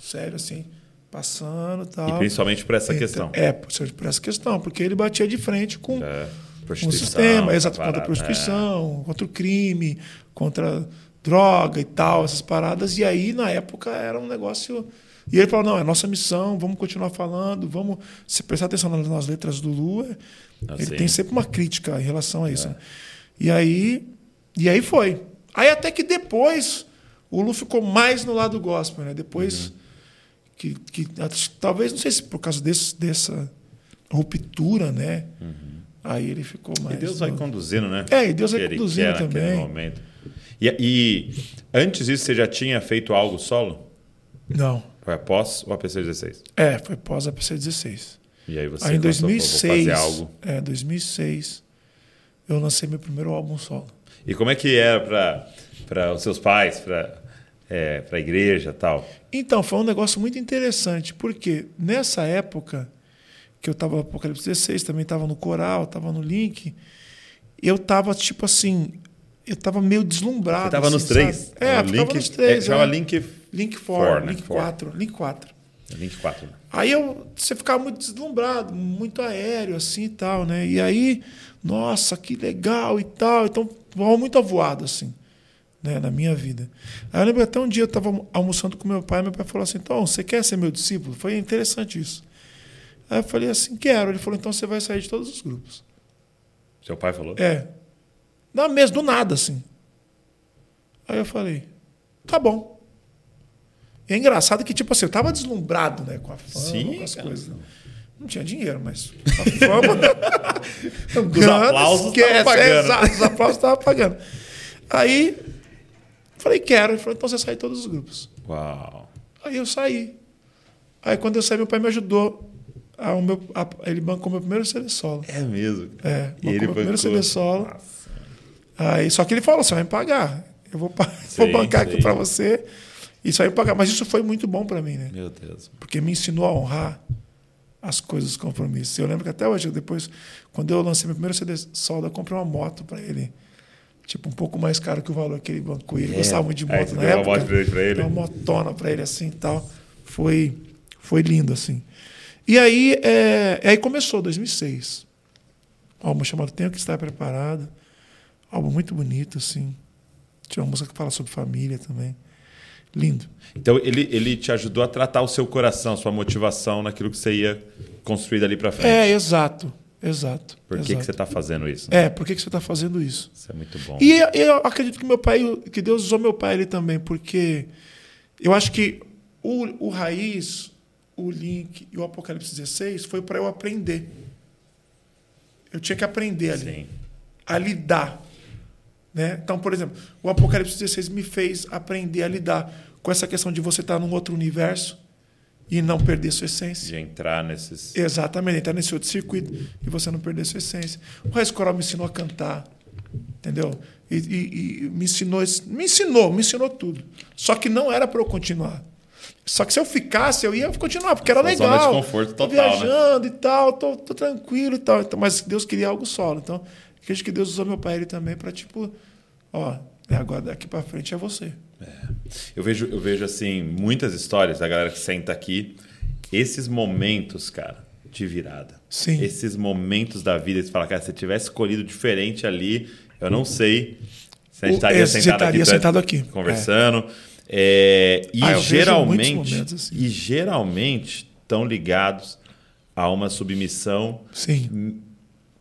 sério, assim, passando e tal. E principalmente por essa Então, questão. É, por essa questão, porque ele batia de frente com, É, com o prostituição, sistema, exato, contra a prostituição, contra o crime, contra droga e tal, essas paradas. E aí, na época, era um negócio. E ele falou: não, é nossa missão, vamos continuar falando, vamos se prestar atenção nas, nas letras do Lua. Ah, ele sim. tem sempre uma crítica em relação a isso. né? E aí, e aí foi. Aí até que depois o Lu ficou mais no lado gospel, né? Depois que, que que talvez não sei se por causa desse, dessa ruptura, né? Aí ele ficou mais. E Deus vai no- conduzindo, né? É, e Deus vai conduzindo quer também. momento. E, e antes disso, você já tinha feito algo solo? Não. Foi após o APC 16? É, foi pós a PC 16. E aí você Aí em começou, falou, 2006, vou fazer algo. é, 2006, eu lancei meu primeiro álbum solo. E como é que era para os seus pais, para é, a igreja e tal? Então, foi um negócio muito interessante, porque nessa época que eu estava no Apocalipse 16, também estava no coral, estava no link, eu estava tipo assim, eu estava meio deslumbrado. Você estava assim, nos três? sabe? É, No Link- nos três. é, chama é. Link, Link 4, Four, né? Link Four. 4, Link 4. Link 4. né? Aí eu, você ficava muito deslumbrado, muito aéreo assim e tal, né? E aí, nossa, que legal e tal. Então, muito avoado assim, né, na minha vida. Aí eu lembro até um dia eu estava almoçando com meu pai, meu pai falou assim: "Então, você quer ser meu discípulo?" Foi interessante isso. Aí eu falei assim: "Quero". Ele falou: "Então você vai sair de todos os grupos". Seu pai falou? É. Na mesa do nada assim. Aí eu falei: "Tá bom". E é engraçado que, tipo assim, eu tava deslumbrado, né? Com a fama, Sim, com as cara. coisas. Não tinha dinheiro, mas a fama. Os aplausos estavam pagando. Exato, os aplausos estavam pagando. Aí, falei, quero. Ele falou, então você sai de todos os grupos. Uau. Aí eu saí. Aí quando eu saí, meu pai me ajudou. A, o meu, a- ele bancou meu primeiro CD solo. É mesmo. É, E ele meu primeiro bancou. CD solo. Nossa. Aí, só que ele falou: você vai me pagar. Eu vou, Sim, vou bancar aqui sim. para você. E me pagar. Mas isso foi muito bom para mim, né? Meu Deus. porque me ensinou a honrar as coisas, os compromissos. Eu lembro que até hoje, depois, quando eu lancei meu primeiro CD solo, eu comprei uma moto para ele. Tipo, um pouco mais caro que o valor que ele bancou. Ele É. gostava muito de moto você na deu uma época. moto pra ele? Uma motona para ele assim e tal. Foi, foi lindo, assim. E aí, é, aí começou, 2006. Um álbum chamado Tenho Que Estar Preparado. Álbum muito bonito, assim. Tinha uma música que fala sobre família também. Lindo. Então ele, ele te ajudou a tratar o seu coração, sua motivação naquilo que você ia construir dali pra frente. É, exato. Exato. Por que, que exato. você está fazendo isso? É, por que, que você está fazendo isso? Isso é muito bom. E eu acredito que meu pai, que Deus usou meu pai ali também, porque eu acho que o, o Raiz, o Link e o Apocalipse 16 foi para eu aprender. Eu tinha que aprender ali, Sim. a lidar. Né? Então, por exemplo, o Apocalipse 16 me fez aprender a lidar com essa questão de você estar num outro universo e não perder sua essência. De entrar nesses. Exatamente, entrar nesse outro circuito e você não perder sua essência. O Raiz Coral me ensinou a cantar, entendeu? E, e- e me ensinou, me ensinou, me ensinou tudo. Só que não era para eu continuar. Só que se eu ficasse, eu ia continuar, porque era legal. zona de conforto Tô total, né? viajando e tal, tô, tô tranquilo e tal. Então, mas Deus queria algo solo. Então, acredito que Deus usou meu pai ele também para tipo, ó, é agora daqui para frente é você. Eu vejo, eu vejo assim muitas histórias da galera que senta aqui. Esses momentos, cara, de virada. Sim. Esses momentos da vida, você fala, cara, se tivesse escolhido diferente ali, eu não sei se a gente O- estaria sentado, estaria aqui, sentado aqui. conversando. É, e Ah, geralmente, assim. e geralmente estão ligados a uma submissão Sim.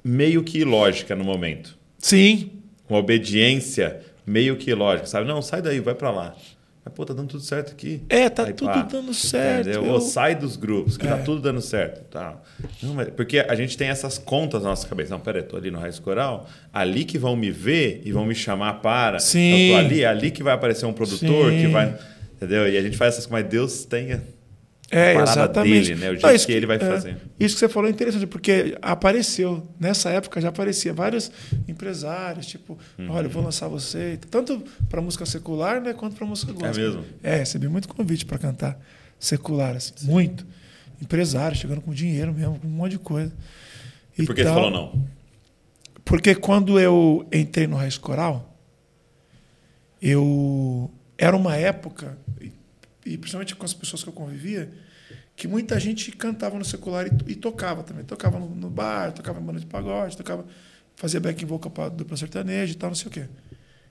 meio que ilógica no momento. Sim. Uma obediência meio que ilógica, sabe? Não, sai daí, vai pra lá. Mas, pô, tá dando tudo certo aqui. É, tá Aí, tudo pá, dando certo. Eu- Ou sai dos grupos, que tá É. tudo dando certo. Tá. Não, mas- porque a gente tem essas contas na nossa cabeça. Não, peraí, tô ali no Raiz Coral, ali que vão me ver e vão me chamar para. Sim. Eu tô ali, é ali que vai aparecer um produtor, Sim. que vai. Entendeu? E a gente faz essas coisas, mas Deus tenha. É, exatamente. dele, né? O jeito Não, isso que ele vai é, fazer. Isso que você falou é interessante, porque apareceu, nessa época já aparecia vários empresários, tipo, Uhum. olha, eu vou lançar você, tanto para música secular, né, quanto para música gospel. mesmo? É, recebi muito convite para cantar secular, assim, muito. Empresários chegando com dinheiro mesmo, com um monte de coisa. E por que você tal. falou não? Porque quando eu entrei no Raiz Coral, eu era uma época, e, e principalmente com as pessoas que eu convivia, que muita gente cantava no secular e, e tocava também. Tocava no, no bar, tocava em banda de pagode, tocava, fazia back vocal para dupla sertaneja e tal, não sei o quê.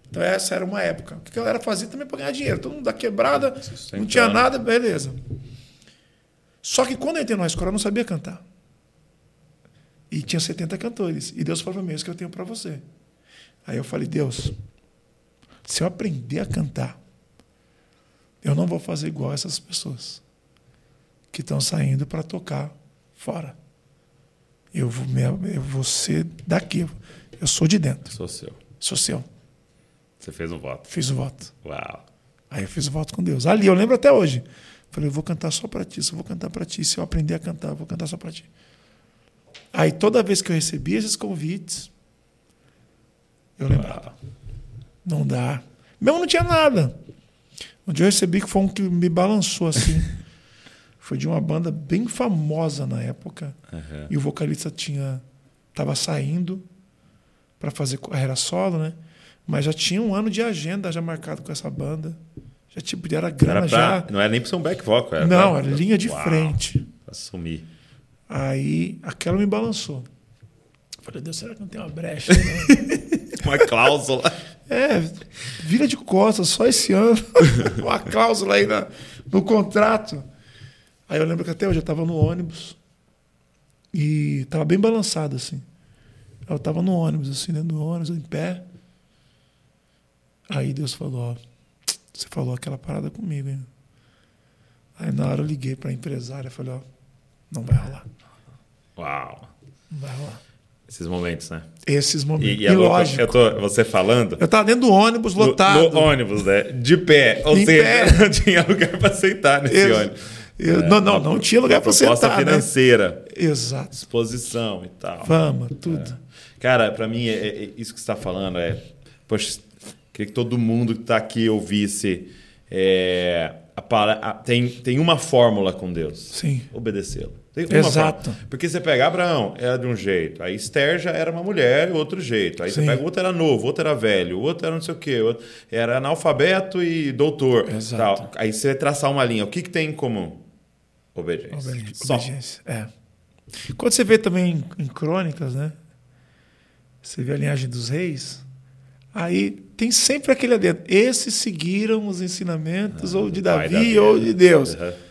Então essa era uma época. O que a galera fazia também para ganhar dinheiro. Todo mundo da quebrada, não tinha nada, beleza. Só que quando eu entrei Raiz Coral, eu não sabia cantar. E tinha 70 cantores. E Deus falou para mim, "É isso que eu tenho para você. Aí eu falei, Deus, se eu aprender a cantar, eu não vou fazer igual essas pessoas que estão saindo para tocar fora. Eu vou, eu vou ser daqui. Eu sou de dentro. Sou seu. Sou seu. Você fez um voto. Fiz o voto. Uau. Aí eu fiz o voto com Deus. Ali, eu lembro até hoje. Falei, eu vou cantar só para ti, só vou cantar para ti. Se eu aprender a cantar, eu vou cantar só para ti. Aí toda vez que eu recebia esses convites, eu lembrava. Não dá. Mesmo não tinha nada. Um dia eu recebi que foi um que me balançou assim. foi de uma banda bem famosa na época. Aham. E o vocalista tinha estava saindo para fazer carreira solo, né? Mas já tinha um ano de agenda já marcado com essa banda. Já tipo, era grana Era já. pra, não era nem pra ser um back vocal. Era Não, pra, era linha de Uau, frente. Pra sumir. Aí aquela me balançou. Falei, Deus, será que não tem uma brecha? não? Uma cláusula. É, vira de costas, só esse ano. uma cláusula aí na- no contrato. Aí eu lembro que até hoje eu estava no ônibus e estava bem balançado assim. Eu estava no ônibus, assim, dentro do ônibus, em pé. Aí Deus falou, ó, você falou aquela parada comigo, hein? Aí na hora eu liguei para a empresária e falei, ó, não vai rolar, Uau. não vai rolar. Esses momentos, né? Esses momentos. E, E, e é lógico. eu tô, você falando. Eu tava dentro do ônibus no- lotado. No, ônibus, né? De pé. Ou Em seja, pé. não tinha lugar pra sentar nesse Eu- ônibus. eu- É, não, não, não tinha lugar uma pra proposta sentar, né? financeira, Exato. exposição e tal. Fama, tudo. Cara, pra mim, é, é- isso que você tá falando é. Poxa, queria que todo mundo que tá aqui ouvisse. é, a para- a- tem, tem uma fórmula com Deus. Sim. Obedecê-lo. Exato. fórmula. Porque você pega Abraão, era de um jeito. Aí Esther já era uma mulher, outro jeito. Aí Sim. você pega outro era novo, o outro era velho, outro era não sei o quê. outro Era analfabeto e doutor. Exato. tal. Aí você traçar uma linha. O que, que tem em comum? Obediência. Obediência. Obediência, É. Quando você vê também em, crônicas, né? Você vê a linhagem dos reis, aí tem sempre aquele adendo. Esses seguiram os ensinamentos ou de Pai Davi, ou de Deus. Uhum.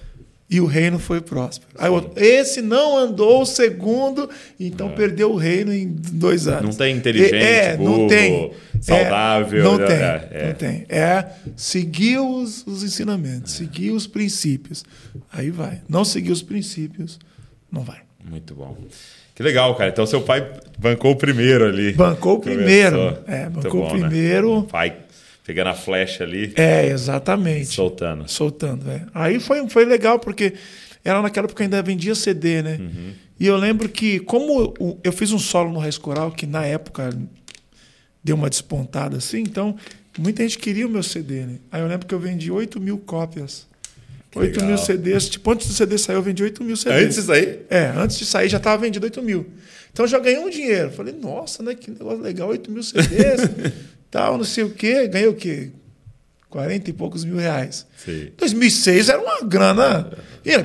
E o reino foi próspero. Aí o outro, esse não andou segundo, então perdeu o reino em dois anos. Não tem inteligente, é, não burro, tem. saudável, É, não é, tem. é, é. Não tem. É seguir os, os ensinamentos, seguir os princípios. Aí vai. Não seguir os princípios, não vai. Muito bom. Que legal, cara. Então seu pai bancou o primeiro ali. Bancou o primeiro. É, bancou o bom, né? primeiro. Pai pegando a flecha ali, É, exatamente. soltando. soltando. É. Aí foi, foi legal, porque ela naquela época ainda vendia CD, né? Uhum. E eu lembro que, como eu fiz um solo no Raiz Coral, que na época deu uma despontada assim, então muita gente queria o meu CD, né? Aí eu lembro que eu vendi 8 mil cópias. Que 8 mil legal. CDs. Tipo, antes do CD sair, eu vendi 8 mil CDs. Antes disso aí, É, antes de sair já estava vendido 8 mil. Então eu já ganhei um dinheiro. Falei, nossa, né? Que negócio legal, 8 mil CDs, tal, não sei o quê. Ganhei o quê? 40 e poucos mil reais. Sim. 2006 era uma grana.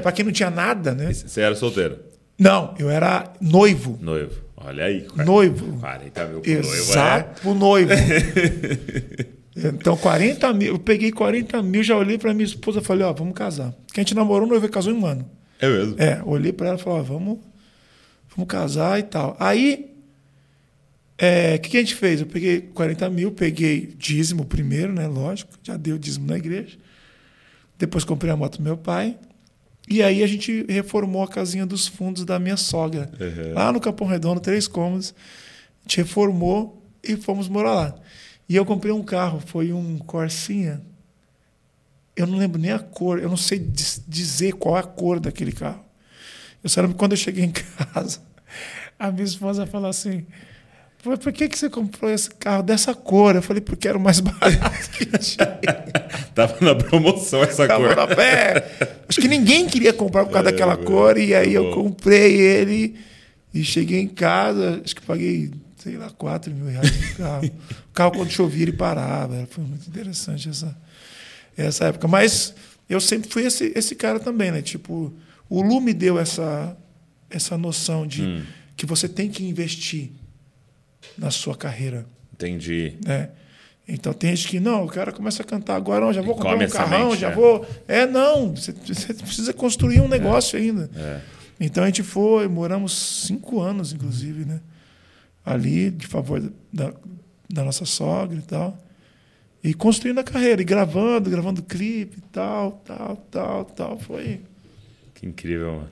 Para quem não tinha nada, né? você era solteiro. Não, eu era noivo. Noivo. Olha aí. cara. Noivo. 40 mil noivo é. Exato, noivo. Então, 40 mil. Eu peguei 40 mil, já olhei para minha esposa e falei, ó, vamos casar. Porque a gente namorou, noivo e casou em um ano. É mesmo. É, olhei para ela e falei, ó, vamos, vamos casar e tal. Aí, é, o que, que a gente fez? Eu peguei 40 mil, peguei dízimo primeiro, né? Lógico, já deu dízimo na igreja. Depois comprei a moto do meu pai. E aí a gente reformou a casinha dos fundos da minha sogra. Uhum. Lá no Capão Redondo, três cômodos. A gente reformou e fomos morar lá. E eu comprei um carro, foi um Corsinha. Eu não lembro nem a cor, eu não sei dizer qual é a cor daquele carro. Eu só lembro que quando eu cheguei em casa, a minha esposa falou assim: "Pô, por que, que você comprou esse carro dessa cor? Eu falei, porque era o mais barato que tinha. Tava na promoção essa Tava cor. na pé. Acho que ninguém queria comprar por causa É, daquela muito cor, e aí eu bom. comprei ele e cheguei em casa, acho que paguei, sei lá, 4 mil reais no carro. o carro, quando chovia, ele parava. Foi muito interessante essa, essa época. Mas eu sempre fui esse, esse cara também, né? Tipo, o Lu me deu essa, essa noção de Hum. que você tem que investir na sua carreira Entendi. né? Então tem gente que, não, o cara começa a cantar agora, não, já vou E comprar um carrão, mente, já é. vou. É, não, você, você precisa construir um negócio ainda. É. Então a gente foi, moramos cinco anos, inclusive, né? Ali, de favor da, da nossa sogra e tal. E construindo a carreira, e gravando, gravando clipe e tal, tal, tal, tal. Foi. Que incrível, mano.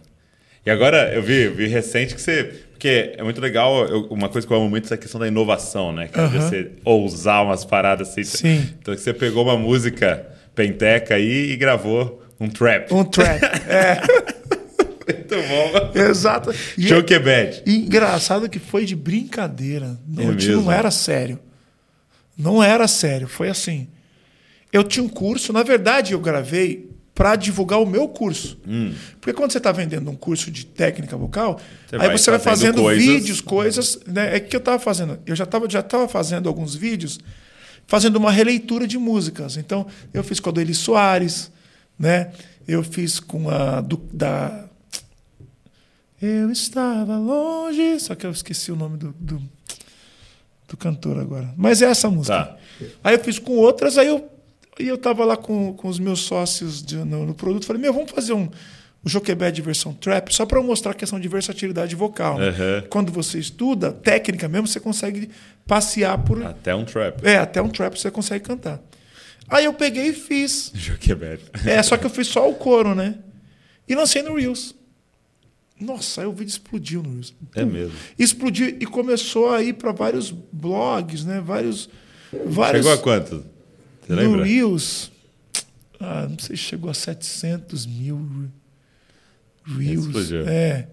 E agora eu vi, vi recente que você. Porque é muito legal, eu- uma coisa que eu amo muito é a questão da inovação, né? Que é Aham. você ousar umas paradas assim. Sim. Então você pegou uma música penteca aí e gravou um trap. Um track. é, Muito bom. exato. E, é bad. e engraçado que foi de brincadeira. Não, É não era sério. Não era sério. Foi assim. Eu tinha um curso, na verdade, eu gravei para divulgar o meu curso. Porque quando você está vendendo um curso de técnica vocal, Hum. Você aí vai você vai fazendo fazendo coisas. vídeos, coisas. Né? É que eu estava fazendo. Eu já estava já tava fazendo alguns vídeos, fazendo uma releitura de músicas. Então, eu fiz com a Doeli Soares, né? Eu fiz com a do, da. Eu estava longe, só que eu esqueci o nome do, do, do cantor agora. Mas é essa música. Tá. Aí eu fiz com outras, aí eu, e eu tava lá com, com os meus sócios de- no, no produto, falei, meu, vamos fazer um, o Joquebed versão trap, só para mostrar a questão de versatilidade vocal. né? Aham. Quando você estuda, técnica mesmo, você consegue passear por... Até um trap. É, até um trap você consegue cantar. Aí eu peguei e fiz. Show que é bad. É, só que eu fiz só o coro, né? E lancei no Reels. Nossa, aí o vídeo explodiu no Reels. É mesmo. Explodiu e começou a ir para vários blogs, né? Vários. vários Chegou a quanto? Você no lembra? Reels. Ah, não sei se chegou a 700 mil Reels. Explodiu. É.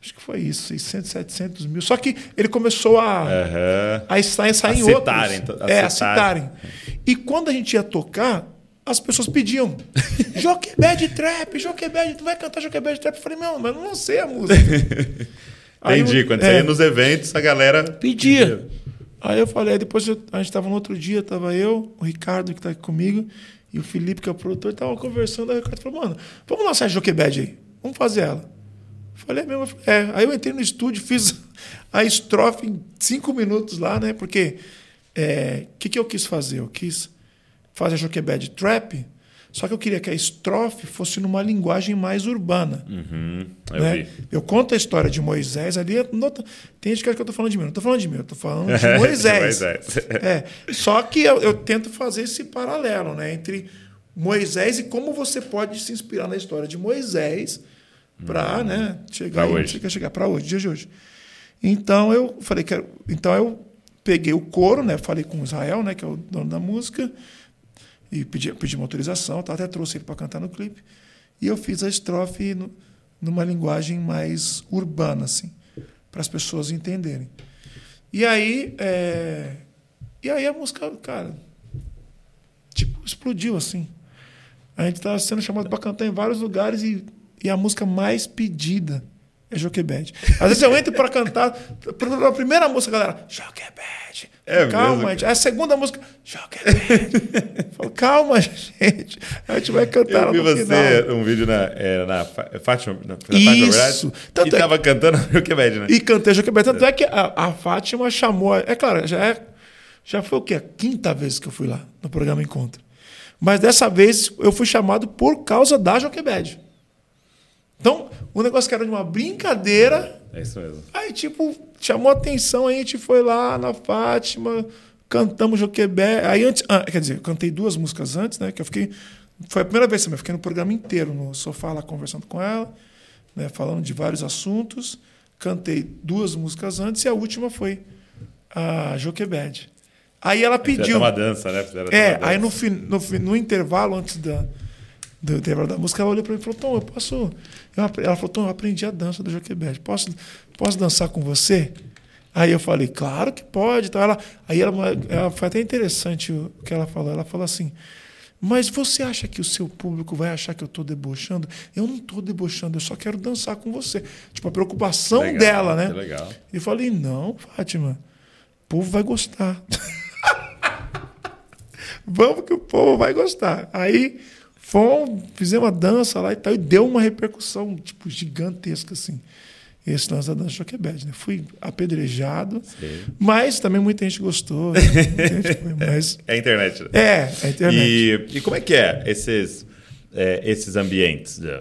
Acho que foi isso, 600, 700 mil. Só que ele começou a. Aham. a sair, sair A em citarem, outros. a é, a citarem. citarem. E quando a gente ia tocar, as pessoas pediam. Joquebed Trap, Joquebed, tu vai cantar Joquebed Trap? Eu falei, meu, mas eu não sei a música. Aí eu- Entendi. Quando é, você ia nos eventos, a galera Pedia. Aí eu falei, aí depois eu- a gente estava no outro dia, tava eu, o Ricardo que está aqui comigo, e o Felipe, que é o produtor, estavam conversando. Aí o Ricardo falou, mano, vamos lançar a Joquebed aí, vamos fazer ela. Falei, é mesmo, é. Aí eu entrei no estúdio, fiz a estrofe em cinco minutos lá, né? Porque o que, que eu quis fazer? Eu quis fazer a Joquebed Trap, só que eu queria que a estrofe fosse numa linguagem mais urbana. Uhum, eu né? Eu conto a história de Moisés ali. não tem gente que acha que eu estou falando de mim. Não estou falando de mim, eu estou falando de Moisés. Moisés. É, só que eu, eu tento fazer esse paralelo né, entre Moisés e como você pode se inspirar na história de Moisés para né, chegar. Pra aí, hoje. chegar, chegar para hoje, dia de hoje. Então eu falei que era- então eu peguei o coro, né, falei com o Israel, né, que é o dono da música, e pedi, pedi uma autorização, tá, até trouxe ele para cantar no clipe. E eu fiz a estrofe no- numa linguagem mais urbana, assim, para as pessoas entenderem. E aí, é, e aí a música, cara, tipo, explodiu assim. A gente estava sendo chamado para cantar em vários lugares e, e a música mais pedida é Joquebed. Às vezes eu entro para cantar, pela primeira música, galera, Joquebed. É calma, mesmo? gente. Aí a segunda música, Joquebed. Falo, calma, gente. A gente vai cantar Eu vi você, final. um vídeo na, era na Fa- Fátima, na, Isso. Tanto e é tava cantando o Quebec, né? E cantei Joquebed. Tanto é que a, a Fátima chamou. É claro, já, é, já foi o quê? A quinta vez que eu fui lá no programa Encontro. Mas dessa vez eu fui chamado por causa da Joquebed. Então, o negócio que era de uma brincadeira, É isso mesmo. aí, tipo, chamou atenção, aí a gente foi lá na Fátima, cantamos Joquebed. Aí antes, ah, quer dizer, eu cantei duas músicas antes, né? Que eu fiquei. Foi a primeira vez também, eu fiquei no programa inteiro, no sofá lá conversando com ela, né, falando de vários assuntos. Cantei duas músicas antes e a última foi a Joquebed. Aí ela Fizeram pediu. uma dança, né? Fizeram É, aí no, no, no intervalo, antes da, do intervalo da música, ela olhou para mim e falou: Tom, eu posso. eu ela falou: Tom, eu aprendi a dança do Joquebed. Posso, posso dançar com você? Aí eu falei: Claro que pode. Então ela, aí ela, ela foi até interessante o que ela falou. Ela falou assim. Mas você acha que o seu público vai achar que eu estou debochando? Eu não estou debochando, eu só quero dançar com você. Tipo, a preocupação Legal, dela, né? legal. E eu falei, não, Fátima, o povo vai gostar. Vamos que o povo vai gostar. Aí fomos, fizemos uma dança lá e tal, e deu uma repercussão, tipo, gigantesca, assim. Esse lance da dança Joquebed, né? Fui apedrejado, Sim. mas também muita gente gostou. né? Gente foi, mas É a internet. né? é, é a internet. E, e como é que é esses, é, esses ambientes da,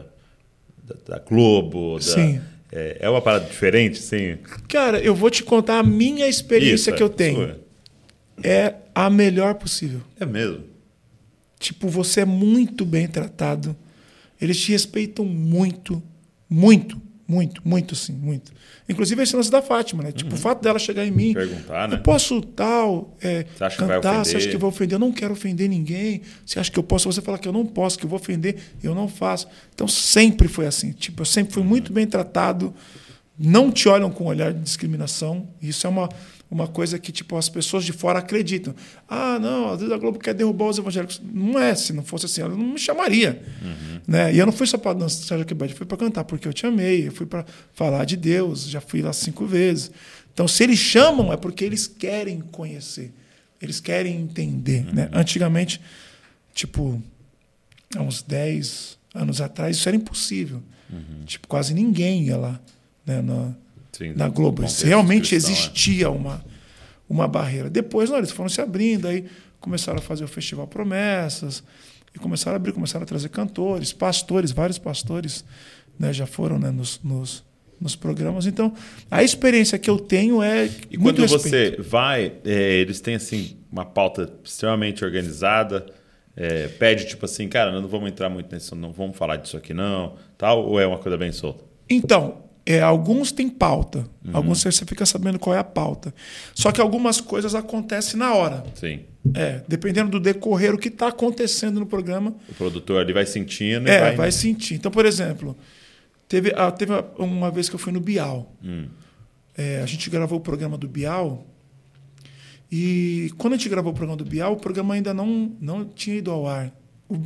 da, da Globo? Da, Sim. É, é uma parada diferente, sim? Cara, eu vou te contar a minha experiência Isso, que eu é tenho. sua. é a melhor possível. É mesmo. Tipo, você é muito bem tratado. Eles te respeitam muito, muito, muito, muito, sim, muito. Inclusive esse lance da Fátima, né? Tipo, o fato dela chegar em mim. Uhum. Perguntar, né? Eu posso tal, é, Você acha que vai cantar, você acha que eu vou ofender? Eu não quero ofender ninguém. Você acha que eu posso? Você fala que eu não posso, que eu vou ofender, eu não faço. Então sempre foi assim. Tipo, eu sempre fui muito bem tratado. Não te olham com um olhar de discriminação. Isso é uma, uma coisa que tipo as pessoas de fora acreditam. Ah, não, às vezes a Globo quer derrubar os evangélicos. Não é, se não fosse assim, ela não me chamaria. Né? E eu não fui só para dançar Sérgio Quebete, fui para cantar porque eu te amei, eu fui para falar de Deus, já fui lá cinco vezes. Então, se eles chamam, é porque eles querem conhecer, eles querem entender. Né? Antigamente, tipo, há uns 10 anos atrás, isso era impossível. Tipo, quase ninguém ia lá né, na, Sim, na Globo. realmente existia uma, uma barreira. Depois, não, eles foram se abrindo, aí começaram a fazer o Festival Promessas, e começaram a abrir, começaram a trazer cantores, pastores, vários pastores né, já foram né, nos, nos, nos programas. Então, a experiência que eu tenho é. E quando respeito. você vai, é, eles têm assim uma pauta extremamente organizada. é, pede tipo assim, cara, não vamos entrar muito nisso, não vamos falar disso aqui não, tal, ou é uma coisa bem solta? Então, é, alguns têm pauta, Uhum. alguns você fica sabendo qual é a pauta. Só que algumas coisas acontecem na hora. Sim. É, dependendo do decorrer, o que está acontecendo no programa, O produtor ali vai sentindo É, vai. vai, sentir. Então, por exemplo, teve, teve uma vez que eu fui no Bial. Hum. É, a gente gravou o programa do Bial. E quando a gente gravou o programa do Bial, o programa ainda não, não tinha ido ao ar.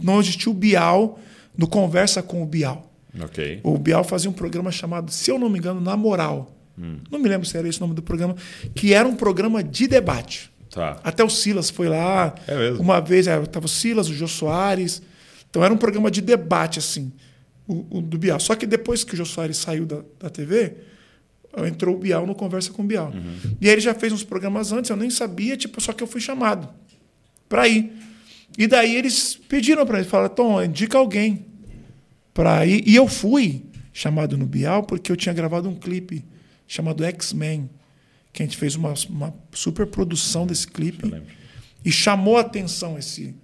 Não existia o Bial no Conversa com o Bial. Ok. O Bial fazia um programa chamado, se eu não me engano, Na Moral. Hum. Não me lembro se era esse o nome do programa, que era um programa de debate. Tá. Até o Silas foi lá. É? Uma vez estava o Silas, o Jô Soares. Então era um programa de debate, assim, o, o do Bial. Só que depois que o Jô Soares saiu da, da TV, entrou o Bial no Conversa com o Bial. Uhum. E aí ele já fez uns programas antes, eu nem sabia, tipo, só que eu fui chamado para ir. E daí eles pediram para ele, falaram, Tom, indica alguém para ir. E eu fui chamado no Bial porque eu tinha gravado um clipe chamado X-Men, que a gente fez uma, uma super produção desse clipe. E chamou a atenção esse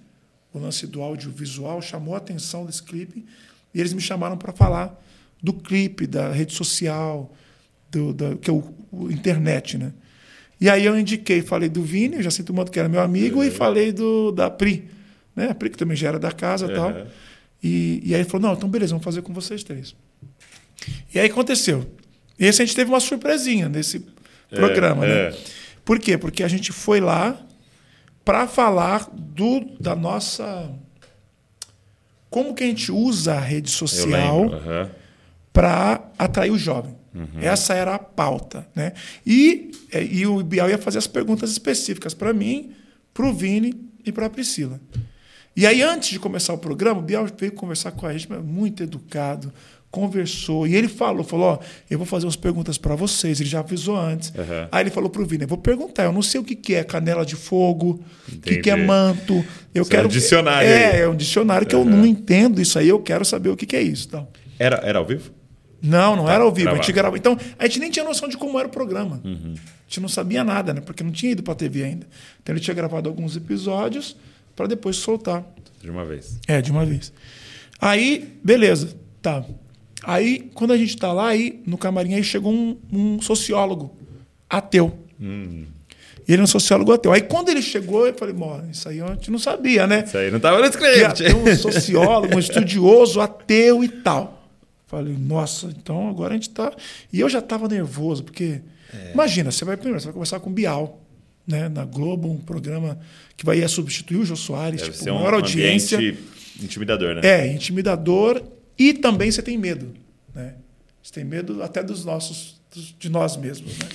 o lance do audiovisual, chamou a atenção desse clipe. E eles me chamaram para falar do clipe, da rede social, do, da, que é o, o internet, né? E aí eu indiquei, falei do Vini, eu já sinto muito que era meu amigo, e falei do da Pri, né? A Pri que também já era da casa e tal. Uhum. E, e aí ele falou, não, então beleza, vamos fazer com vocês três. E aí aconteceu. Esse a gente teve uma surpresinha nesse programa, é. né? Por quê? Porque a gente foi lá para falar do, da nossa. Como que a gente usa a rede social aham. para atrair o jovem. Uhum. Essa era a pauta. Né? E, é, e o Bial ia fazer as perguntas específicas para mim, para o Vini e para a Priscila. E aí, antes de começar o programa, o Bial veio conversar com a gente, muito educado, conversou. E ele falou, falou, ó, eu vou fazer umas perguntas para vocês. Ele já avisou antes. Uhum. Aí ele falou para o Vini, eu vou perguntar, eu não sei o que, que é canela de fogo, o que, que é manto. Eu Isso é quero um dicionário É, é um dicionário que eu não entendo isso aí, eu quero saber o que, que é isso. Então. Era, era ao vivo? Não, não era ao vivo. A gente gravado. gravava. Então, a gente nem tinha noção de como era o programa. A gente não sabia nada, né? Porque não tinha ido para a TV ainda. Então, ele tinha gravado alguns episódios para depois soltar. De uma vez. É, de uma vez. Aí, beleza. Tá. Aí, quando a gente tá lá, aí, no camarim, aí chegou um, um sociólogo ateu. E ele é um sociólogo ateu. Aí, quando ele chegou, eu falei, bom, isso aí a gente não sabia, né? Isso aí não tava no que script. tem um sociólogo, um estudioso, ateu e tal. Falei, nossa, então agora a gente tá. E eu já estava nervoso, porque. É. Imagina, você vai primeiro, você vai conversar com o Bial, né? Na Globo, um programa que vai substituir o Jô Soares, Deve tipo, ser um maior audiência. ambiente intimidador, né? É, intimidador e também você tem medo, né? Você tem medo até dos nossos, dos- de nós mesmos, né?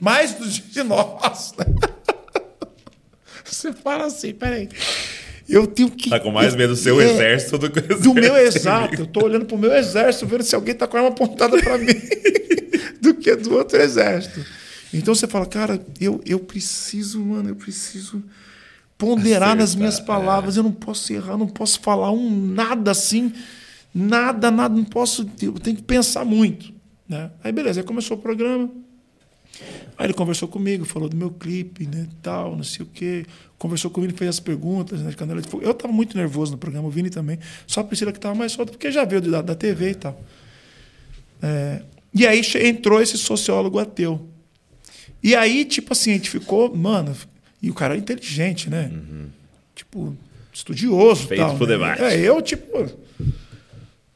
Mais dos de nós. né? Você fala assim, peraí. Eu tenho que. Tá com mais medo do seu É, exército do que o Do meu exército exato. Eu tô olhando pro meu exército, vendo se alguém tá com a arma apontada para mim do que do outro exército. Então você fala, cara, eu, eu preciso, mano, eu preciso ponderar nas Acertar, minhas palavras. Eu não posso errar, não posso falar um nada assim, nada, nada, não posso. Eu tenho que pensar muito. Né? Aí beleza, aí começou o programa. Aí ele conversou comigo, falou do meu clipe, né, tal, não sei o quê. Conversou comigo, fez as perguntas, né, Canela de Fogo. Eu estava muito nervoso no programa, o Vini também. Só a Priscila que estava mais solta, porque já veio da, da TV e tal. É, e aí entrou esse sociólogo ateu. E aí, tipo assim, a gente ficou, mano, e o cara é inteligente, né? Tipo, estudioso. Feito tal, pro né? debate. É, eu, tipo, eu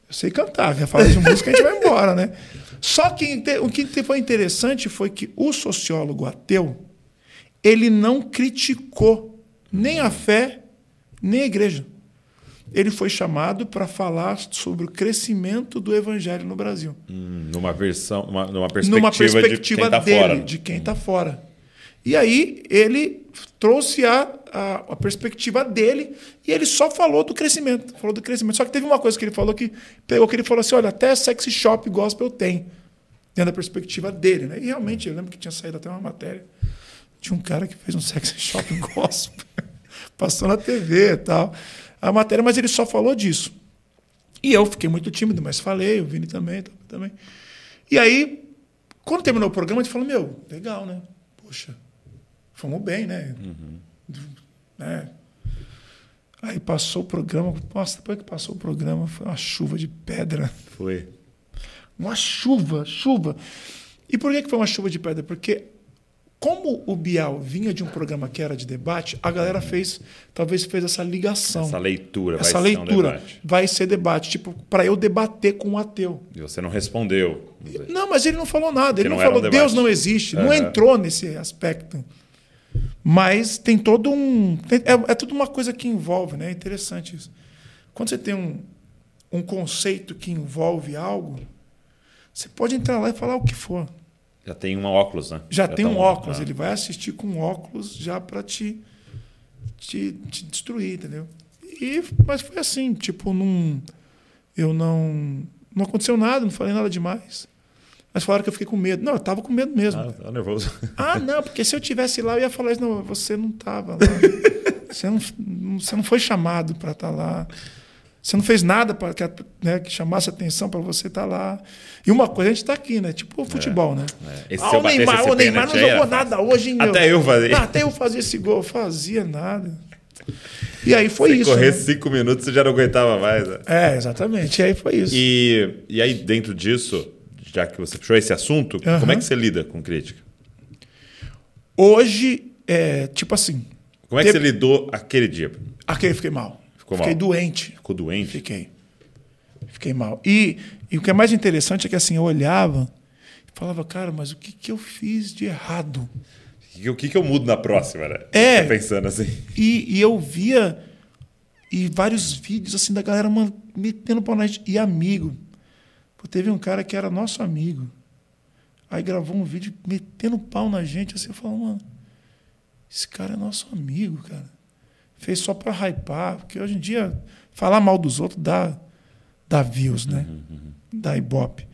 sei cantar, já fala de música, a gente vai embora, né? Só que o que foi interessante foi que o sociólogo ateu, ele não criticou nem a fé, nem a igreja. Ele foi chamado para falar sobre o crescimento do evangelho no Brasil Hum, numa versão, numa, numa perspectiva, numa perspectiva de quem tá dele, fora. de quem está fora. E aí ele trouxe a, a, a perspectiva dele e ele só falou do crescimento. Falou do crescimento. Só que teve uma coisa que ele falou que pegou que ele falou assim: olha, até sexy shop gospel tem. Dentro da perspectiva dele. Né? E realmente, eu lembro que tinha saído até uma matéria. Tinha um cara que fez um sexy shop gospel. Passou na TV e tal. A matéria, mas ele só falou disso. E eu fiquei muito tímido, mas falei, o Vini também, também. E aí, quando terminou o programa, a gente falou, meu, legal, né? Poxa, fomos bem, né? né? Aí passou o programa, nossa, depois que passou o programa, foi uma chuva de pedra. Foi. Uma chuva, chuva. E por que foi uma chuva de pedra? Porque como o Bial vinha de um programa que era de debate, a galera fez, talvez fez essa ligação. Essa leitura vai essa ser um leitura debate. vai ser debate, tipo, para eu debater com o ateu. E você não respondeu. Não, mas ele não falou nada. Ele Que não, não um falou debate. Deus não existe. Não Aham. entrou nesse aspecto. Mas tem todo um. é, é tudo uma coisa que envolve, né? É interessante isso. Quando você tem um, um conceito que envolve algo, você pode entrar lá e falar o que for. Já tem um óculos, né? Já, tem tá um óculos, ah. ele vai assistir com um óculos já para te, te, te destruir, entendeu? E, mas foi assim, tipo, não, eu não. Não aconteceu nada, não falei nada demais. Mas falaram que eu fiquei com medo. Não, eu tava com medo mesmo. Ah, tá nervoso. Ah, não, porque se eu tivesse lá, eu ia falar isso. Não, você não estava lá. Você não, você não foi chamado para estar lá. Você não fez nada para que, né, que chamasse atenção para você estar lá. E uma coisa, a gente está aqui, né? Tipo o futebol, né? É. Esse ah, o Neymar, o Neymar não jogou nada hoje, hein, meu? Até eu fazia. Ah, até eu fazia esse gol. Eu fazia nada. E aí foi Se isso. correr né? cinco minutos, você já não aguentava mais. né? É, exatamente. E aí foi isso. E, e aí, dentro disso, já que você puxou esse assunto, como é que você lida com crítica? Hoje, é, tipo assim, Como é que Teve- você lidou aquele dia? aquele fiquei mal. Ficou fiquei mal? doente. Ficou doente? Fiquei. Fiquei mal. E, e o que é mais interessante é que assim, eu olhava e falava, cara, mas o que, que eu fiz de errado? O que, que eu mudo na próxima, né? É. Tá pensando assim. E, e eu via e vários vídeos assim da galera mano, metendo pau na gente. E amigo. Pô, teve um cara que era nosso amigo. Aí gravou um vídeo metendo pau na gente. Assim, eu falo, mano, esse cara é nosso amigo, cara. Fez só pra hypar. Porque hoje em dia, falar mal dos outros dá, dá views, né? Dá ibope.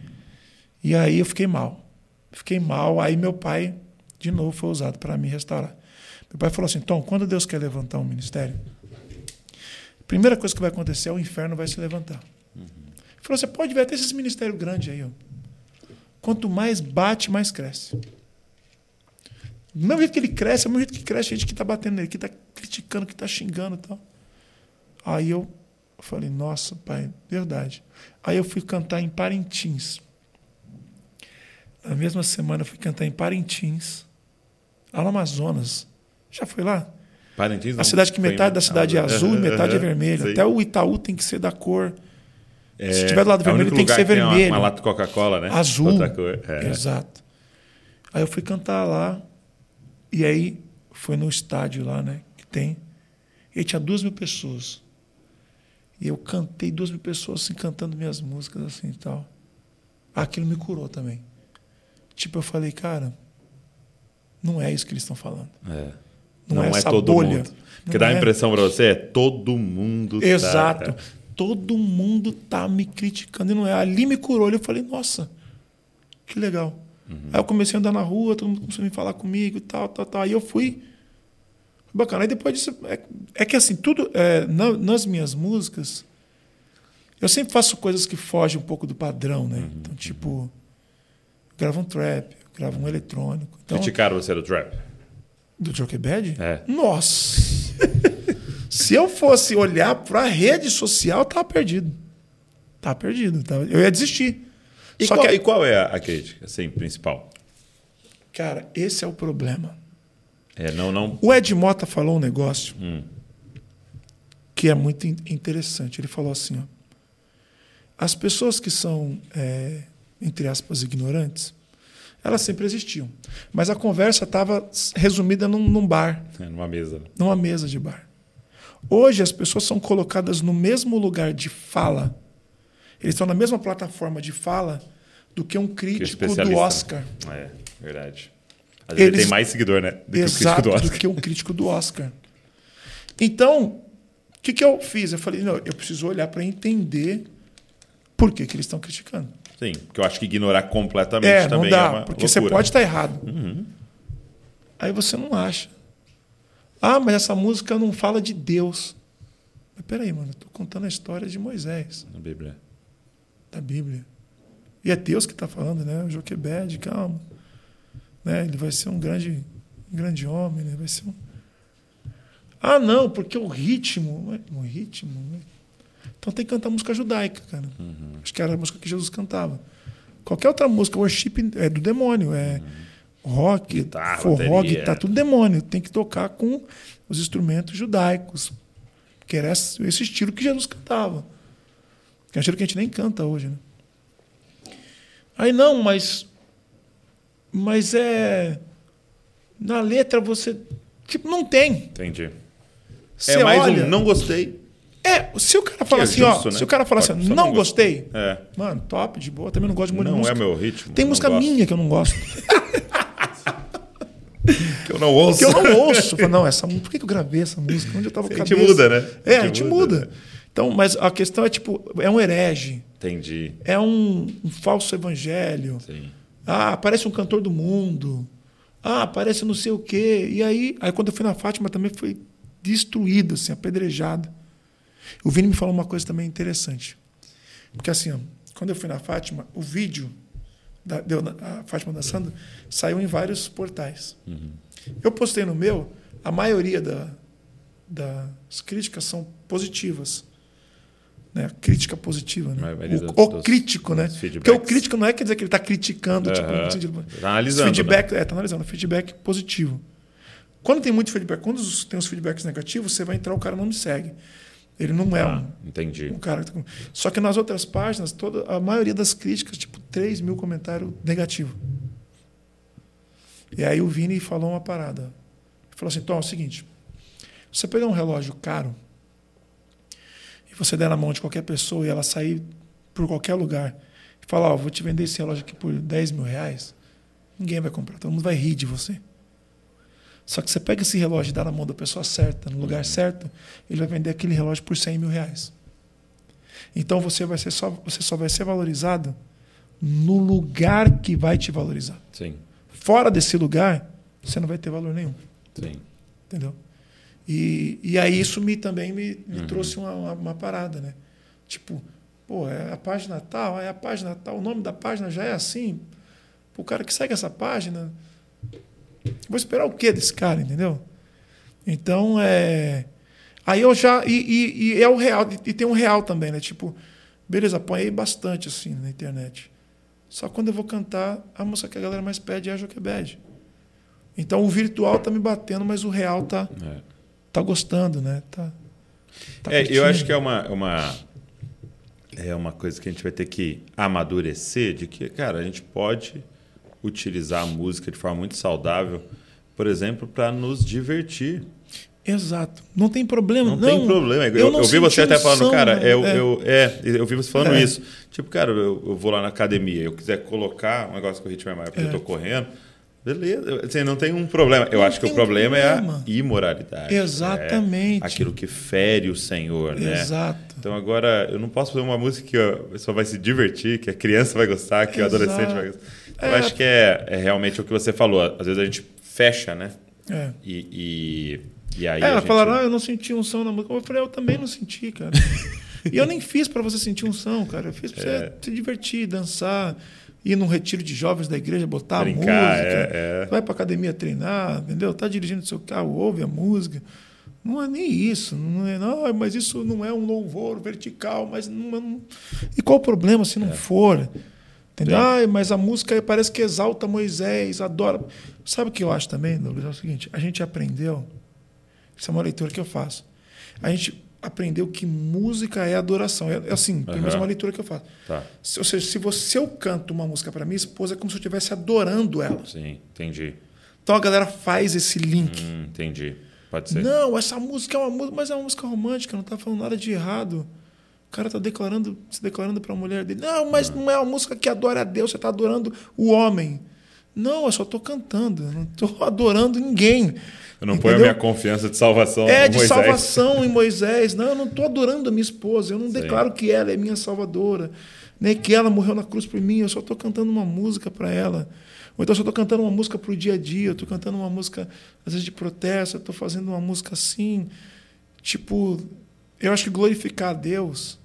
E aí eu fiquei mal. Fiquei mal. Aí meu pai, de novo, foi usado para me restaurar. Meu pai falou assim: Tom, quando Deus quer levantar um ministério, a primeira coisa que vai acontecer é o inferno vai se levantar. Ele falou: você pode ver até esses ministérios grandes aí. Ó. Quanto mais bate, mais cresce. Do mesmo jeito que ele cresce, é o mesmo jeito que cresce a gente que está batendo nele, que está criticando, que está xingando e tal. Aí eu falei: nossa, pai, verdade. Aí eu fui cantar em Parintins. Na mesma semana eu fui cantar em Parintins, lá no Amazonas. Já foi lá? Parintins, A cidade que metade da cidade é azul e metade é vermelha. Sei. Até o Itaú tem que ser da cor. É, se tiver do lado é vermelho, tem que ser tem uma- vermelho. Uma, lata Coca-Cola, né? Azul. É. Exato. Aí eu fui cantar lá. E aí foi no estádio lá, né? Que tem. E tinha duas mil pessoas. E eu cantei duas mil pessoas assim, cantando minhas músicas assim e tal. Aquilo me curou também. Tipo, eu falei, cara, não é isso que eles estão falando. É. Não, Não, é é todo bolha. mundo. Porque dá a é. impressão pra você, é todo mundo tá- Exato. é. Todo mundo tá me criticando e não é. Ali me curou. Eu falei, nossa, que legal. Aí eu comecei a andar na rua, todo mundo começou a me falar comigo e tal, tal, tal. Aí eu fui. Foi Bacana. Aí depois disso. É, é que assim, tudo. é, na- nas minhas músicas, eu sempre faço coisas que fogem um pouco do padrão, né? Então, tipo. eu gravo um trap, eu gravo um eletrônico. Então, Criticaram você do trap? do Jockey É. Nossa! Se eu fosse olhar para a rede social, eu tava perdido. Tava perdido. Tava... Eu ia desistir. E, Só qual, que, e qual é a, crítica, assim, principal? cara, esse é o problema. É, não, não. O Ed Mota falou um negócio Hum. que é muito in- interessante. Ele falou assim: ó, as pessoas que são, é, entre aspas, ignorantes, elas sempre existiam. Mas a conversa estava resumida num, num bar, É, numa mesa. numa mesa de bar. Hoje as pessoas são colocadas no mesmo lugar de fala, eles estão na mesma plataforma de fala do que um Que crítico do especialista. Oscar. É, verdade. Às vezes ele Eles- tem mais seguidor, né? Do Exato, que o crítico do do Oscar. que um crítico do Oscar. Então, o que, que eu fiz? Eu falei, não, eu preciso olhar para entender por que, que eles estão criticando. Sim, porque eu acho que ignorar completamente É, não também dá, é uma porque você loucura. pode estar errado. Uhum. Aí você não acha. Ah, mas essa música não fala de Deus. Mas peraí, mano, eu tô contando a história de Moisés, Na Bíblia. Da Bíblia. E é Deus que está falando, né? O Joquebed, calma. Né? Ele vai ser um grande, um grande homem, né? Vai ser um... Ah, não, porque o ritmo. O ritmo. né? Então tem que cantar música judaica, cara. Acho que era a música que Jesus cantava. Qualquer outra música, worship é do demônio. É rock, Guitarra, forró, guitarra, tudo demônio. Tem que tocar com os instrumentos judaicos. Que era esse estilo que Jesus cantava. Que é um estilo que a gente nem canta hoje, né? Aí não, mas. Mas é. Na letra você. Tipo, não tem. Entendi. Você é mais olha, um não gostei. É, se o cara fala é assim, ó. justo, né? Se o cara fala assim, não, não gostei. É. Mano, top, de boa. Também não gosto muito de Não música. é meu ritmo. Tem não música gosto. minha que eu não gosto. Que eu não ouço. que eu não ouço. Falo, não, essa música. Por que eu gravei essa música? Onde eu tava com A gente muda, né? É, a gente muda. Então, mas a questão é tipo, é um herege, Entendi. é um, um falso evangelho. Sim. Ah, aparece um cantor do mundo. Ah, aparece não sei o quê. E aí, aí quando eu fui na Fátima também foi destruído, assim, apedrejado. O Vini me falou uma coisa também interessante. Porque assim, ó, quando eu fui na Fátima, o vídeo da deu a Fátima dançando saiu em vários portais. Eu postei no meu, a maioria da- das críticas são positivas. Né? Crítica positiva. Né? O, dos- o dos- crítico, né? dos Porque o feedbacks. crítico não é quer dizer que ele está criticando. Tipo, no sentido- Tá analisando, Feedback, é, tá analisando. Feedback positivo. Quando tem muito feedback, quando tem os feedbacks negativos, você vai entrar, o cara não me segue. Ele não é Ah, um, entendi. um cara. que tá Só que nas outras páginas, toda, a maioria das críticas, tipo, 3 mil comentários negativos. E aí o Vini falou uma parada. Ele falou assim: Tom, é o seguinte. Se você pegar um relógio caro e você der na mão de qualquer pessoa e ela sair por qualquer lugar e falar: Ó, vou te vender esse relógio aqui por 10 mil reais, ninguém vai comprar, todo mundo vai rir de você. Só que você pega esse relógio e dá na mão da pessoa certa, no lugar certo, ele vai vender aquele relógio por 100 mil reais. Então você, vai ser só, você só vai ser valorizado no lugar que vai te valorizar. Sim, Fora desse lugar, você não vai ter valor nenhum. sim. Entendeu? E, e aí isso me também me, me Uhum. trouxe uma, uma, uma parada, né? Tipo, pô, é a página tal, é a página tal, o nome da página já é assim. O cara que segue essa página. Vou esperar o quê desse cara, entendeu? Então é. Aí eu já. E, e- e é o real, e tem um real também, né? Tipo, beleza, apanhei bastante assim na internet. Só quando eu vou cantar, a música que a galera mais pede é a Joquebed. Então o virtual tá me batendo, mas o real tá, É. tá gostando, né? Tá, tá É, eu acho que é uma, uma, é uma coisa que a gente vai ter que amadurecer de que, cara, a gente pode utilizar a música de forma muito saudável, por exemplo, para nos divertir. Exato. Não tem problema. Não, tem problema. Eu, eu eu, não vi você até falando, unção, cara, né? eu, É. eu, é, eu vi você falando É. isso. Tipo, cara, eu, eu vou lá na academia, eu quiser colocar um negócio que o ritmo é maior porque eu tô correndo, beleza. Assim, não tem um problema. Eu Não acho que o um problema é a problema. imoralidade. Exatamente. É aquilo que fere o Senhor, né? Exato. Então agora eu não posso fazer uma música que a pessoa vai se divertir, que a criança vai gostar, que o Exato. adolescente vai gostar. Então, Eu É. acho que é, é realmente o que você falou. Às vezes a gente fecha, né? É. E, e, e aí. É, ela gente... falaram, ah, eu não senti unção na música. Eu falei, eu também não senti, cara. e eu nem fiz para você sentir unção, cara. Eu fiz para É. você se divertir, dançar. Ir num retiro de jovens da igreja, botar Brincar, a música, é, é. vai para academia treinar, entendeu? Tá dirigindo seu carro, ouve a música. Não é nem isso, não é, não, mas isso não é um louvor vertical, mas não, é um- E qual o problema se não for? Entendeu? Mas a música parece que exalta Moisés, adora. Sabe o que eu acho também, Douglas? É o seguinte, a gente aprendeu, isso é uma leitura que eu faço. A gente aprendeu que música é adoração. É, é assim, pelo menos é uma leitura que eu faço. Tá. Ou seja, se, você, se eu canto uma música para minha esposa, é como se eu estivesse adorando ela. Sim, entendi. Então a galera faz esse link. Hum, entendi. Pode ser. Não, essa música é uma música, mas é uma música romântica, não tá falando nada de errado. O cara tá declarando, se declarando para a mulher dele. Não, mas não é uma música que adora a Deus, você tá adorando o homem. Não, eu só tô cantando, não tô adorando ninguém. Eu não ponho a minha confiança de salvação É de Moisés. salvação em Moisés. Não, eu não estou adorando a minha esposa. Eu não Sim. declaro que ela é minha salvadora. Nem que ela morreu na cruz por mim. Eu só estou cantando uma música para ela. Ou então eu só estou cantando uma música para o dia a dia. Eu estou cantando uma música, às vezes, de protesto. Eu estou fazendo uma música assim. Tipo, eu acho que glorificar a Deus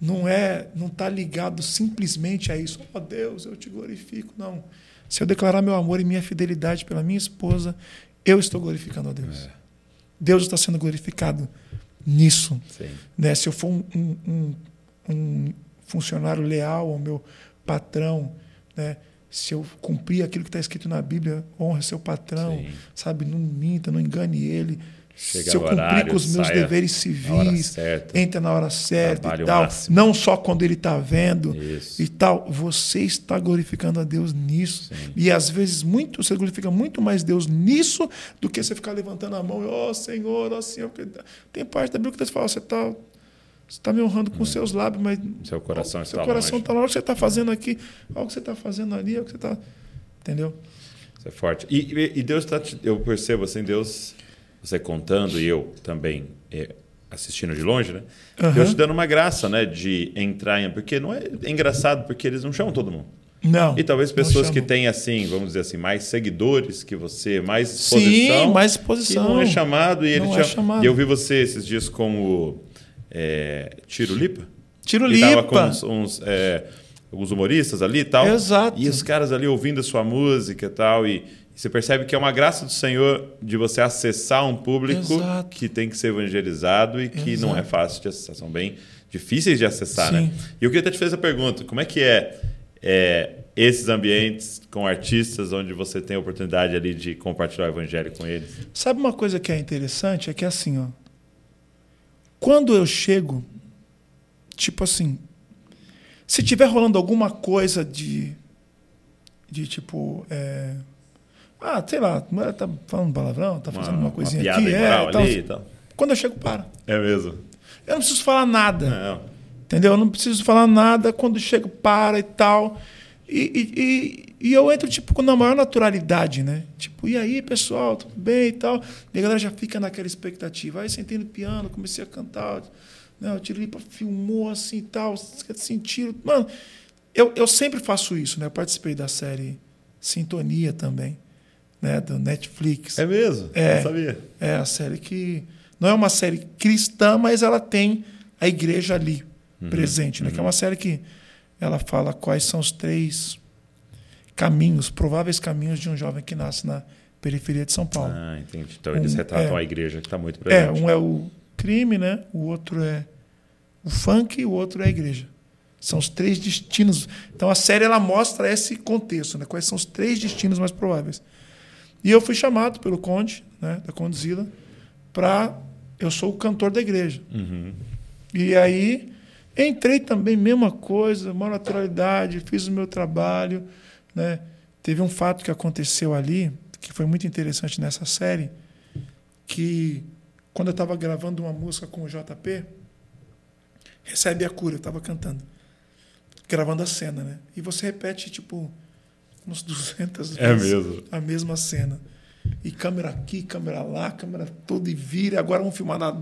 não é, não está ligado simplesmente a isso. Oh Deus, eu te glorifico. Não. Se eu declarar meu amor e minha fidelidade pela minha esposa, eu estou glorificando a Deus. Deus está sendo glorificado nisso. Sim. Né? Se eu for um, um- um- funcionário leal ao meu patrão, né? se eu cumprir aquilo que está escrito na Bíblia, honre seu patrão, Sim. sabe? Não minta, não engane ele. Chega se eu cumprir horário, com os meus deveres na civis, certa. entra na hora certa e tal, não só quando ele está vendo Isso. e tal, você está glorificando a Deus nisso. E às vezes muito, você glorifica muito mais Deus nisso do que você ficar levantando a mão e, ó Senhor, ó Senhor. porque Tem parte da Bíblia que Deus fala, você está você tá me honrando com seus lábios, mas Seu coração seu está coração longe. está lá, o que você está fazendo aqui, olha o que você está fazendo ali, olha o que você está. Entendeu? Isso é forte. E- e Deus está. Eu percebo assim, Deus, você contando e eu também é, assistindo de longe, né? Aham. Deus te dando uma graça, né? De entrar em. Porque não é, é engraçado, porque eles não chamam todo mundo. Não. E talvez pessoas que têm, assim, vamos dizer assim, mais seguidores que você, mais exposição. Sim, mais que exposição. não é chamado. E, ele Não é chama- chamado. e eu vi você esses dias com o é, Tiro Lipa. Tiro E tava Lipa. com uns, uns, é, alguns humoristas ali e tal. Exato. E os caras ali ouvindo a sua música e tal. E você percebe que é uma graça do Senhor de você acessar um público Exato. que tem que ser evangelizado e que não é Exato. fácil de acessar. São bem difíceis de acessar, Sim. né? E eu queria até te fazer essa pergunta. Como é que é, é, esses ambientes com artistas onde você tem a oportunidade ali de compartilhar o evangelho com eles? Sabe uma coisa que é interessante? É que assim, ó. Quando eu chego, tipo assim, se tiver rolando alguma coisa de. de tipo. é, ah, sei lá, tá falando palavrão, tá fazendo uma, coisinha piada aqui. É, tal. ali tal. Quando eu chego, para. É mesmo? Eu não preciso falar nada. Não. Entendeu? Eu não preciso falar nada quando chego, para e tal. E, e, e, e eu entro, tipo, com a maior naturalidade, né? Tipo, e aí, pessoal, tudo bem e tal? E a galera já fica naquela expectativa. Aí sentei no piano, comecei a cantar. Né? O Tirolipa filmou assim e tal. Sentiram. Mano, eu, eu sempre faço isso, né? Eu participei da série Sintonia também, né? Do Netflix. É mesmo? É. Não sabia. É a série que não é uma série cristã, mas ela tem a igreja ali presente, né? Que é uma série que ela fala quais são os três caminhos, prováveis caminhos de um jovem que nasce na periferia de São Paulo. Ah, entendi. Então eles Um- retratam é. a igreja que está muito é, presente. um é o crime, né? O outro é o funk e o outro é a igreja. São os três destinos. Então a série ela mostra esse contexto, né? Quais são os três destinos mais prováveis. E eu fui chamado pelo Conde, né, da Condizila, para eu sou o cantor da igreja. Uhum. E aí entrei também, mesma coisa, maior naturalidade, fiz o meu trabalho. Né? Teve um fato que aconteceu ali, que foi muito interessante nessa série, que quando eu estava gravando uma música com o JP, recebe a cura, eu estava cantando, gravando a cena, né? E você repete, tipo, uns 200 É vezes mesmo. a mesma cena. E câmera aqui, câmera lá, câmera toda e vira. Agora vamos filmar da,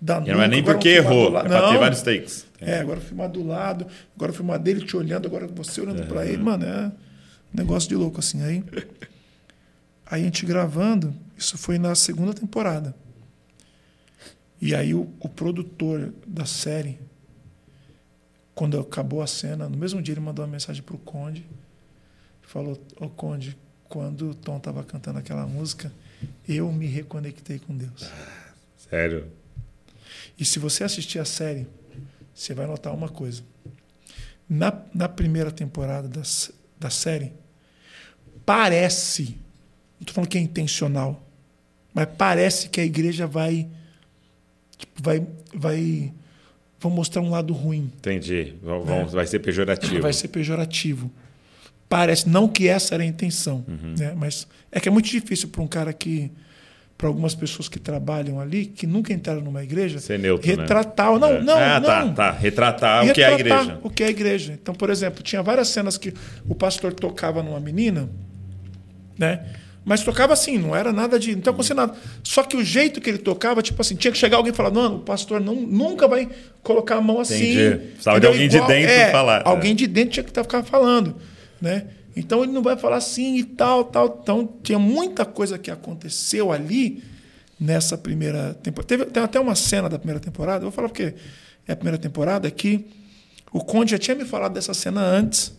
da não é nem porque errou, é para ter Não. vários takes. É, agora filmar do lado, agora filmar dele te olhando, agora você olhando pra ele, mano, é um negócio de louco assim. Aí, aí a gente gravando, isso foi na segunda temporada. E aí o, o produtor da série, quando acabou a cena, no mesmo dia ele mandou uma mensagem pro Conde, falou: Ô Conde, quando o Tom estava cantando aquela música, eu me reconectei com Deus. Sério? E se você assistir a série, você vai notar uma coisa. Na, na primeira temporada da, da série, parece, não estou falando que é intencional, mas parece que a igreja vai. Tipo, vai. vai vão mostrar um lado ruim. Entendi. Vão- vão- Vai ser pejorativo. Vai ser pejorativo. Parece, não que essa era a intenção, Uhum. né? mas é que é muito difícil para um cara que, para algumas pessoas que trabalham ali, que nunca entraram numa igreja, Ser neutro, né? retratar. Não, É. não, ah, tá, não. tá. Retratar o que é a Retratar igreja. O que é a igreja. Então, por exemplo, tinha várias cenas que o pastor tocava numa menina, né? Mas tocava assim, não era nada de. Não tinha acontecendo nada. Só que o jeito que ele tocava, tipo assim, tinha que chegar alguém e falar: não, o pastor não, nunca vai colocar a mão assim. Entendi. Precisava de alguém de dentro é, falar. Alguém de dentro tinha que tá- ficar falando. Né? Então ele não vai falar assim e tal, tal. Então tinha muita coisa que aconteceu ali nessa primeira temporada. Teve, tem até uma cena da primeira temporada, eu vou falar porque é a primeira temporada, que o Conde já tinha me falado dessa cena antes,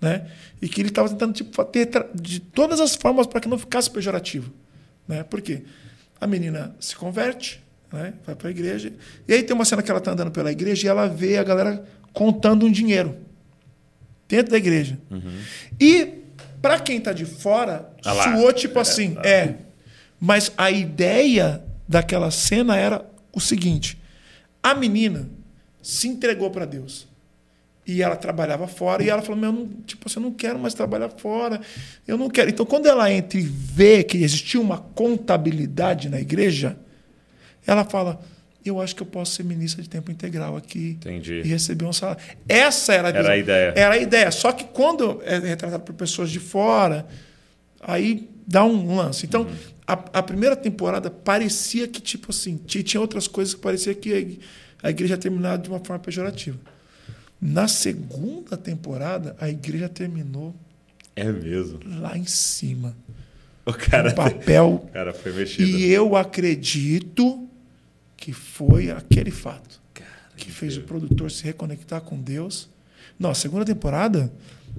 né? E que ele estava tentando tipo, ter de todas as formas para que não ficasse pejorativo. Né? Por quê? A menina se converte, né? vai para a igreja, e aí tem uma cena que ela está andando pela igreja e ela vê a galera contando um dinheiro dentro da igreja. E para quem está de fora, Ah lá. suou tipo assim, é. Mas a ideia daquela cena era o seguinte: a menina se entregou para Deus. E ela trabalhava fora e ela falou: Meu, não, tipo, assim, eu não quero mais trabalhar fora. Eu não quero. Então, quando ela entra e vê que existia uma contabilidade na igreja, ela fala: Eu acho que eu posso ser ministra de tempo integral aqui Entendi. e receber um salário. Essa era a, Era a ideia. Era a ideia. Só que quando é retratado por pessoas de fora, aí dá um lance. Então, a, a primeira temporada parecia que, tipo assim, ti- tinha outras coisas que parecia que a igreja terminava de uma forma pejorativa. Na segunda temporada, a igreja terminou É mesmo. lá em cima. O cara, Um papel. o cara foi mexido. E eu acredito que foi aquele fato que fez o produtor se reconectar com Deus. Não, a segunda temporada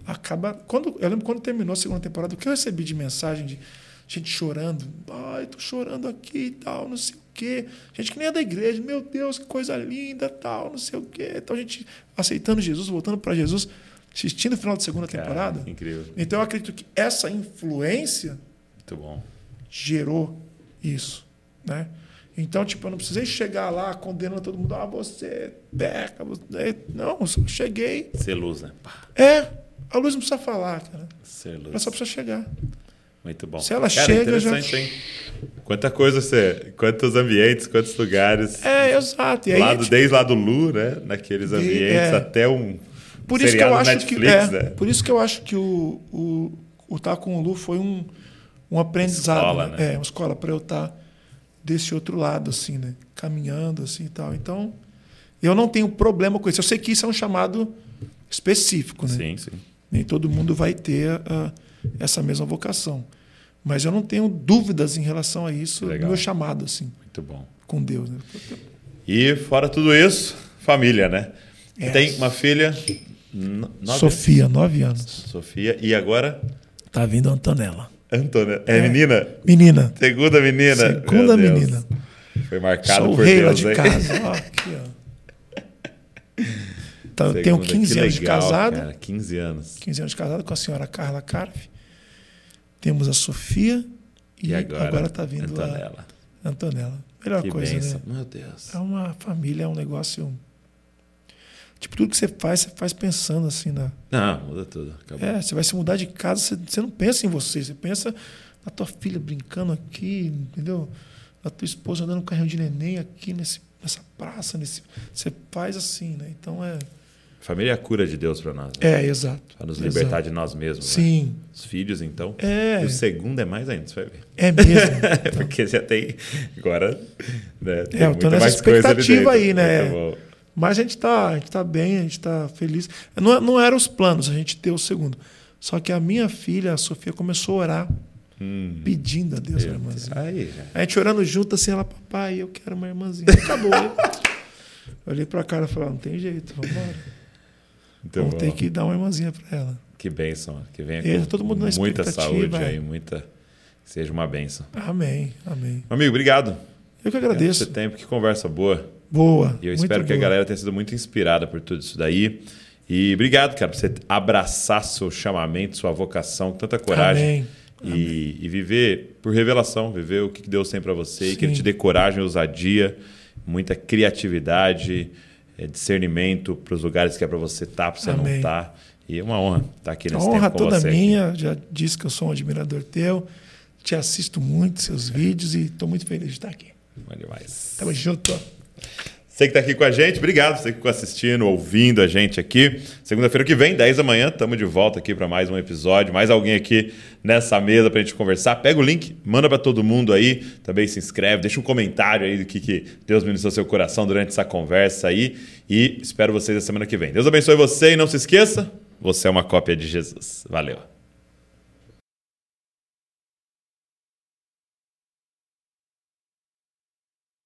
acaba. Quando, eu lembro quando terminou a segunda temporada, o que eu recebi de mensagem de gente chorando. Ai, tô chorando aqui e tal, não sei o quê. Gente que nem é da igreja, meu Deus, que coisa linda, tal, não sei o quê. Então a gente aceitando Jesus, voltando para Jesus, assistindo o final da segunda Cara, temporada. Incrível. Então eu acredito que essa influência Muito bom. gerou isso, né? Então, tipo, eu não precisei chegar lá condenando todo mundo. Ah, você peca, você... Não, eu só cheguei. Ser luz, né? É, a luz não precisa falar, cara. ser luz. Ela só precisa chegar. Muito bom. Se ela Cara, chega, já- interessante, hein? Quanta coisa você. Quantos ambientes, quantos lugares. É, exato. E aí, lado, tipo, desde lá do Lu, né? Naqueles De- ambientes, é. até um por isso que eu acho Netflix, que é, né? por isso que eu acho que o o, o tá com o Lu foi um, um aprendizado, Escola, né? né? É, uma escola para eu estar desse outro lado assim, né? Caminhando assim e tal. Então, eu não tenho problema com isso. Eu sei que isso é um chamado específico, né? Sim, sim. Nem todo mundo vai ter ah, essa mesma vocação. Mas eu não tenho dúvidas em relação a isso Legal. no meu chamado, assim, Muito bom. com Deus. Né? E fora tudo isso, família, né? É. Tem uma filha. nove Sofia, nove anos. anos. Sofia. E agora, Tá vindo a Antonella. Antônia. É, É. menina? Menina. Segunda menina. Segunda Meu Deus. menina. Foi marcado Sou por rei lá Deus, de hein? casa. Ó, aqui, ó. Tá, eu tenho Segunda, 15 que anos de legal, casado. Cara, 15 anos. 15 anos de casado com a senhora Carla Carve. Temos a Sofia e, E agora, agora está vindo Antonella. a Antonella. Melhor Que coisa, bênção. né? Meu Deus. É uma família, é um negócio. Tipo, tudo que você faz, você faz pensando assim na. Não, muda tudo. Acabou. É, você vai se mudar de casa, você, você não pensa em você, você pensa na tua filha brincando aqui, entendeu? Na tua esposa andando com carrinho de neném aqui nesse, nessa praça, nesse. Você faz assim, né? Então é. Família é a cura de Deus para nós. Né? É, exato. Para nos exato. libertar de nós mesmos. né? Sim. Os filhos, então. É. E o segundo é mais ainda, você vai ver. É mesmo. Porque já tem. Agora. Né, tem É, eu tô nessa expectativa aí, né? Muito bom. Mas a gente tá, a gente tá bem, a gente tá feliz. Não, não eram os planos a gente ter o segundo. Só que a minha filha, a Sofia, começou a orar, Hum, pedindo a Deus uma irmãzinha. Aí. A gente orando junto, assim, ela, papai, eu quero uma irmãzinha. Acabou. Eu olhei pra cara e falei, "Ah, não tem jeito, vamos embora. Muito Vamos ter que dar uma irmãzinha pra ela. Que bênção. Que venha com todo mundo na muita saúde é. aí, muita. Seja uma bênção. Amém, amém. Amigo, obrigado. Eu que Esse agradeço. tempo, que conversa boa. Boa. E eu espero que a boa. galera tenha sido muito inspirada por tudo isso daí. E obrigado, cara, por você abraçar seu chamamento, sua vocação, tanta coragem. Amém. E, e viver por revelação, viver o que Deus tem para você e que Ele Sim. te dê coragem, ousadia, muita criatividade, eh, discernimento para os lugares que é para você estar, para você não Amém. estar. E é uma honra estar aqui A nesse honra tempo com toda você. aqui. minha. Já disse que eu sou um admirador teu. Te assisto muito seus vídeos e estou muito feliz de estar aqui. Bom demais. Tamo junto. Você que está aqui com a gente, obrigado. Você que ficou assistindo, ouvindo a gente aqui. Segunda-feira que vem, 10 da manhã, estamos de volta aqui para mais um episódio. Mais alguém aqui nessa mesa para a gente conversar. Pega o link, manda para todo mundo aí. Também se inscreve, deixa um comentário aí do que, que Deus ministrou seu coração durante essa conversa aí. E espero vocês na semana que vem. Deus abençoe você e não se esqueça, você é uma cópia de Jesus. Valeu.